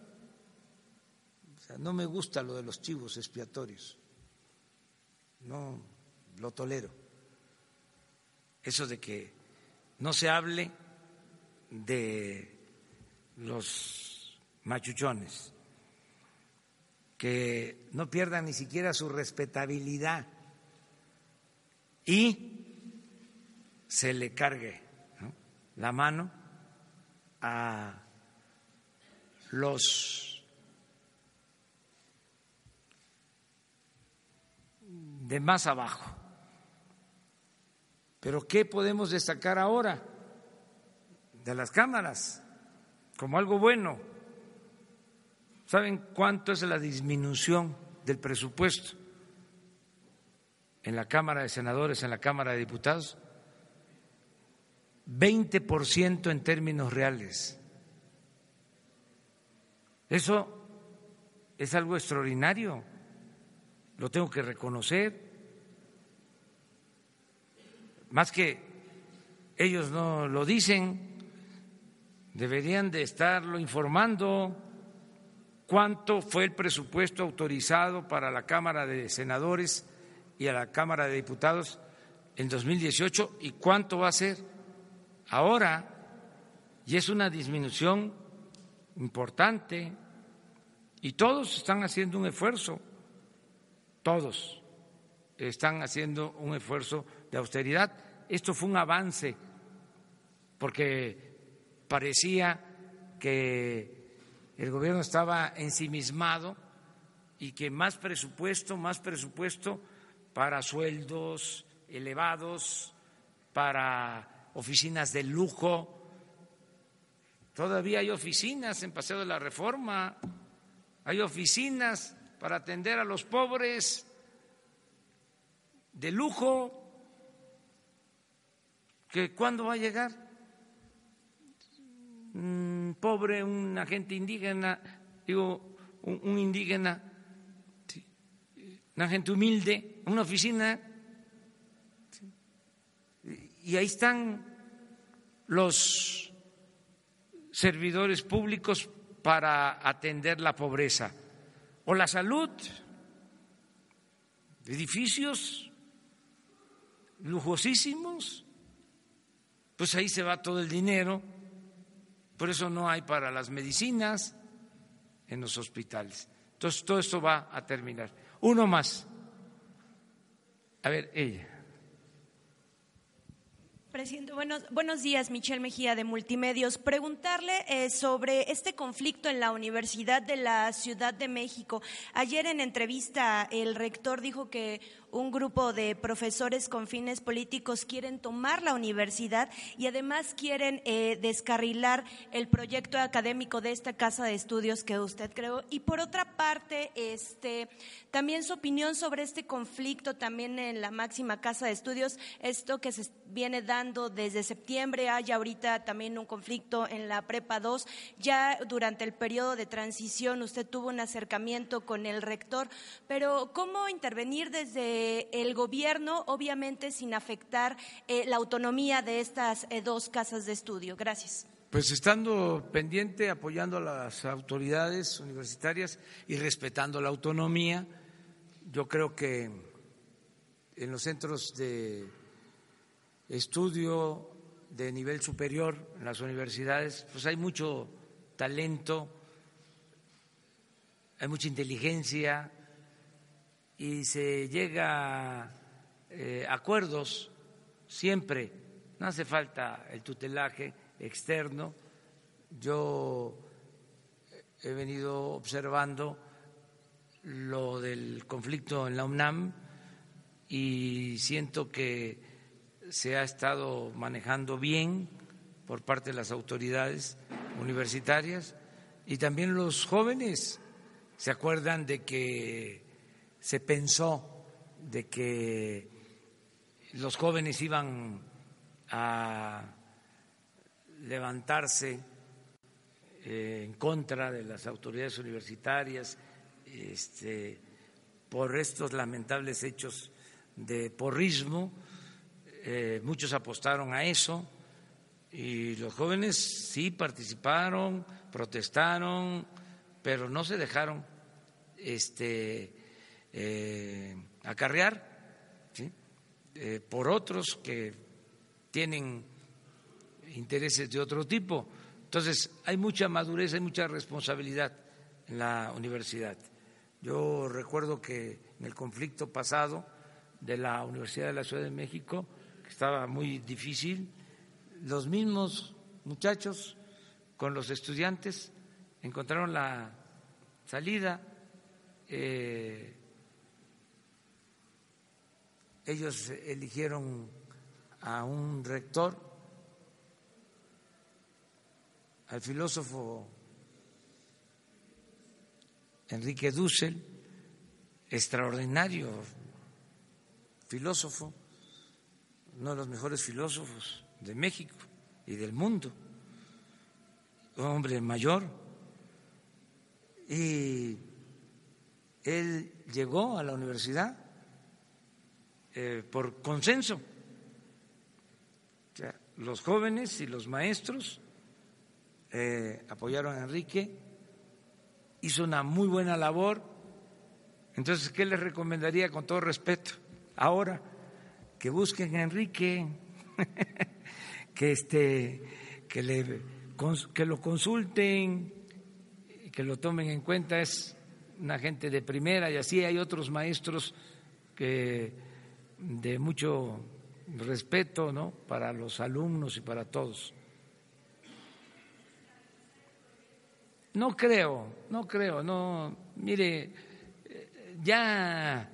no me gusta lo de los chivos expiatorios, no lo tolero. Eso de que no se hable de los machuchones, que no pierdan ni siquiera su respetabilidad y se le cargue la mano a los de más abajo. Pero ¿qué podemos destacar ahora de las cámaras como algo bueno? ¿Saben cuánto es la disminución del presupuesto en la Cámara de Senadores, en la Cámara de Diputados? 20% en términos reales. Eso es algo extraordinario lo tengo que reconocer, más que ellos no lo dicen, deberían de estarlo informando cuánto fue el presupuesto autorizado para la Cámara de Senadores y a la Cámara de Diputados en 2018 y cuánto va a ser ahora. Y es una disminución importante y todos están haciendo un esfuerzo todos están haciendo un esfuerzo de austeridad. Esto fue un avance porque parecía que el gobierno estaba ensimismado y que más presupuesto, más presupuesto para sueldos elevados, para oficinas de lujo. Todavía hay oficinas en Paseo de la Reforma, hay oficinas para atender a los pobres de lujo. cuándo va a llegar un pobre, un agente indígena, digo, un, indígena, una gente humilde, una oficina, y ahí están los servidores públicos para atender la pobreza. O la salud, edificios lujosísimos, pues ahí se va todo el dinero, por eso no hay para las medicinas en los hospitales. Entonces todo esto va a terminar. Uno más. A ver, ella. Presidente, buenos, buenos días, Michelle Mejía de Multimedios. Preguntarle eh, sobre este conflicto en la Universidad de la Ciudad de México. Ayer en entrevista el rector dijo que un grupo de profesores con fines políticos quieren tomar la universidad y además quieren eh, descarrilar el proyecto académico de esta casa de estudios que usted creó. Y por otra parte, este, también su opinión sobre este conflicto también en la máxima casa de estudios, esto que se viene dando desde septiembre, hay ahorita también un conflicto en la Prepa 2. Ya durante el periodo de transición usted tuvo un acercamiento con el rector, pero ¿cómo intervenir desde el gobierno, obviamente sin afectar eh, la autonomía de estas eh, dos casas de estudio. Gracias. Pues estando pendiente, apoyando a las autoridades universitarias y respetando la autonomía, yo creo que en los centros de estudio de nivel superior, en las universidades, pues hay mucho talento, hay mucha inteligencia, y se llega a eh, acuerdos siempre, no hace falta el tutelaje externo. Yo he venido observando lo del conflicto en la UNAM y siento que se ha estado manejando bien por parte de las autoridades universitarias y también los jóvenes se acuerdan de que se pensó de que los jóvenes iban a levantarse eh, en contra de las autoridades universitarias este, por estos lamentables hechos de porrismo. Eh, muchos apostaron a eso y los jóvenes sí participaron, protestaron, pero no se dejaron este, eh, acarrear eh, por otros que tienen intereses de otro tipo. Entonces, hay mucha madurez, hay mucha responsabilidad en la universidad. Yo recuerdo que en el conflicto pasado de la Universidad de la Ciudad de México, que estaba muy difícil, los mismos muchachos con los estudiantes encontraron la salida. Eh, ellos eligieron a un rector, al filósofo Enrique Dussel, extraordinario filósofo, uno de los mejores filósofos de México y del mundo, un hombre mayor, y él llegó a la universidad eh, por consenso. los jóvenes y los maestros eh, apoyaron a Enrique, hizo una muy buena labor. Entonces, ¿qué les recomendaría con todo respeto? Ahora, que busquen a Enrique, que, este, que, le, que lo consulten, que lo tomen en cuenta, es una gente de primera y así hay otros maestros que de mucho respeto ¿no? para los alumnos y para todos. No creo, no creo, no, mire, ya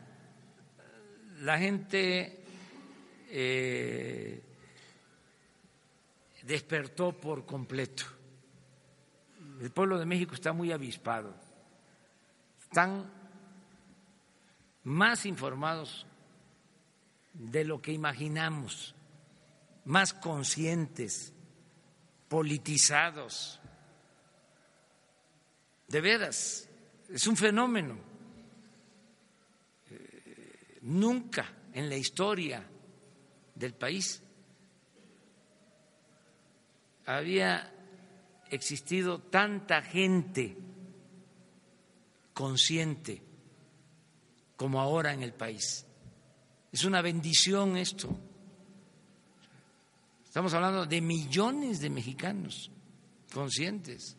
la gente eh, despertó por completo. El pueblo de México está muy avispado, están más informados de lo que imaginamos, más conscientes, politizados. De veras, es un fenómeno. Eh, nunca en la historia del país había existido tanta gente consciente como ahora en el país. Es una bendición esto. Estamos hablando de millones de mexicanos conscientes.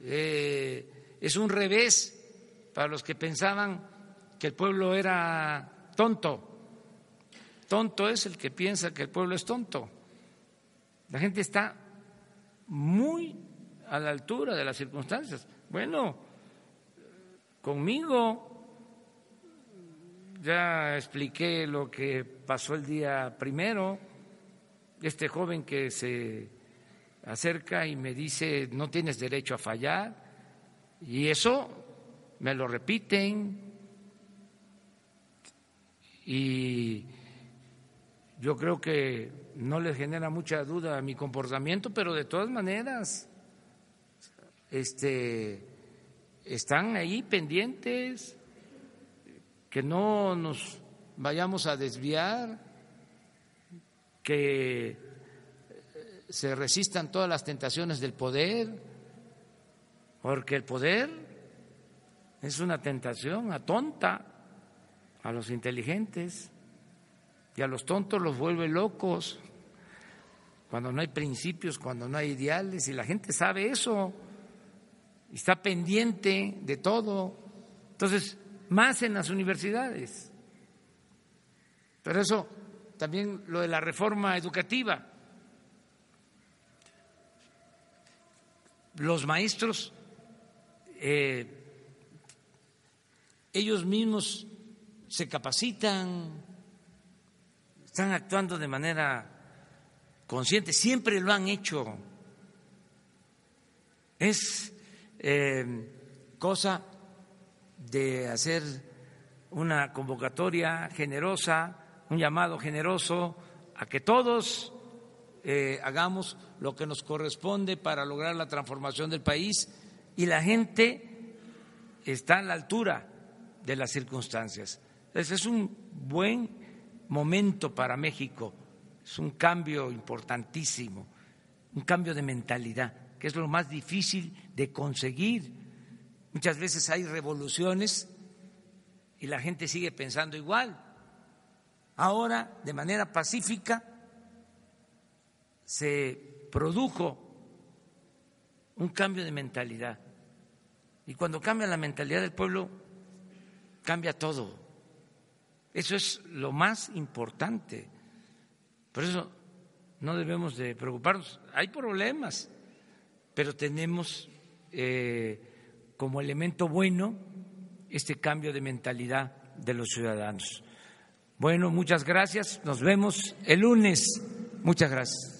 Eh, es un revés para los que pensaban que el pueblo era tonto. Tonto es el que piensa que el pueblo es tonto. La gente está muy a la altura de las circunstancias. Bueno, conmigo ya expliqué lo que pasó el día primero, este joven que se acerca y me dice, no tienes derecho a fallar, y eso me lo repiten, y yo creo que no les genera mucha duda mi comportamiento, pero de todas maneras este, están ahí pendientes, que no nos vayamos a desviar, que se resistan todas las tentaciones del poder, porque el poder es una tentación atonta a los inteligentes y a los tontos los vuelve locos cuando no hay principios, cuando no hay ideales, y la gente sabe eso, y está pendiente de todo. Entonces, más en las universidades. Pero eso también lo de la reforma educativa. Los maestros, eh, ellos mismos se capacitan, están actuando de manera consciente, siempre lo han hecho. Es eh, cosa de hacer una convocatoria generosa, un llamado generoso a que todos eh, hagamos lo que nos corresponde para lograr la transformación del país y la gente está a la altura de las circunstancias. Ese es un buen momento para México, es un cambio importantísimo, un cambio de mentalidad, que es lo más difícil de conseguir. Muchas veces hay revoluciones y la gente sigue pensando igual. Ahora, de manera pacífica, se produjo un cambio de mentalidad. Y cuando cambia la mentalidad del pueblo, cambia todo. Eso es lo más importante. Por eso no debemos de preocuparnos. Hay problemas, pero tenemos eh, como elemento bueno este cambio de mentalidad de los ciudadanos. Bueno, muchas gracias. Nos vemos el lunes. Muchas gracias.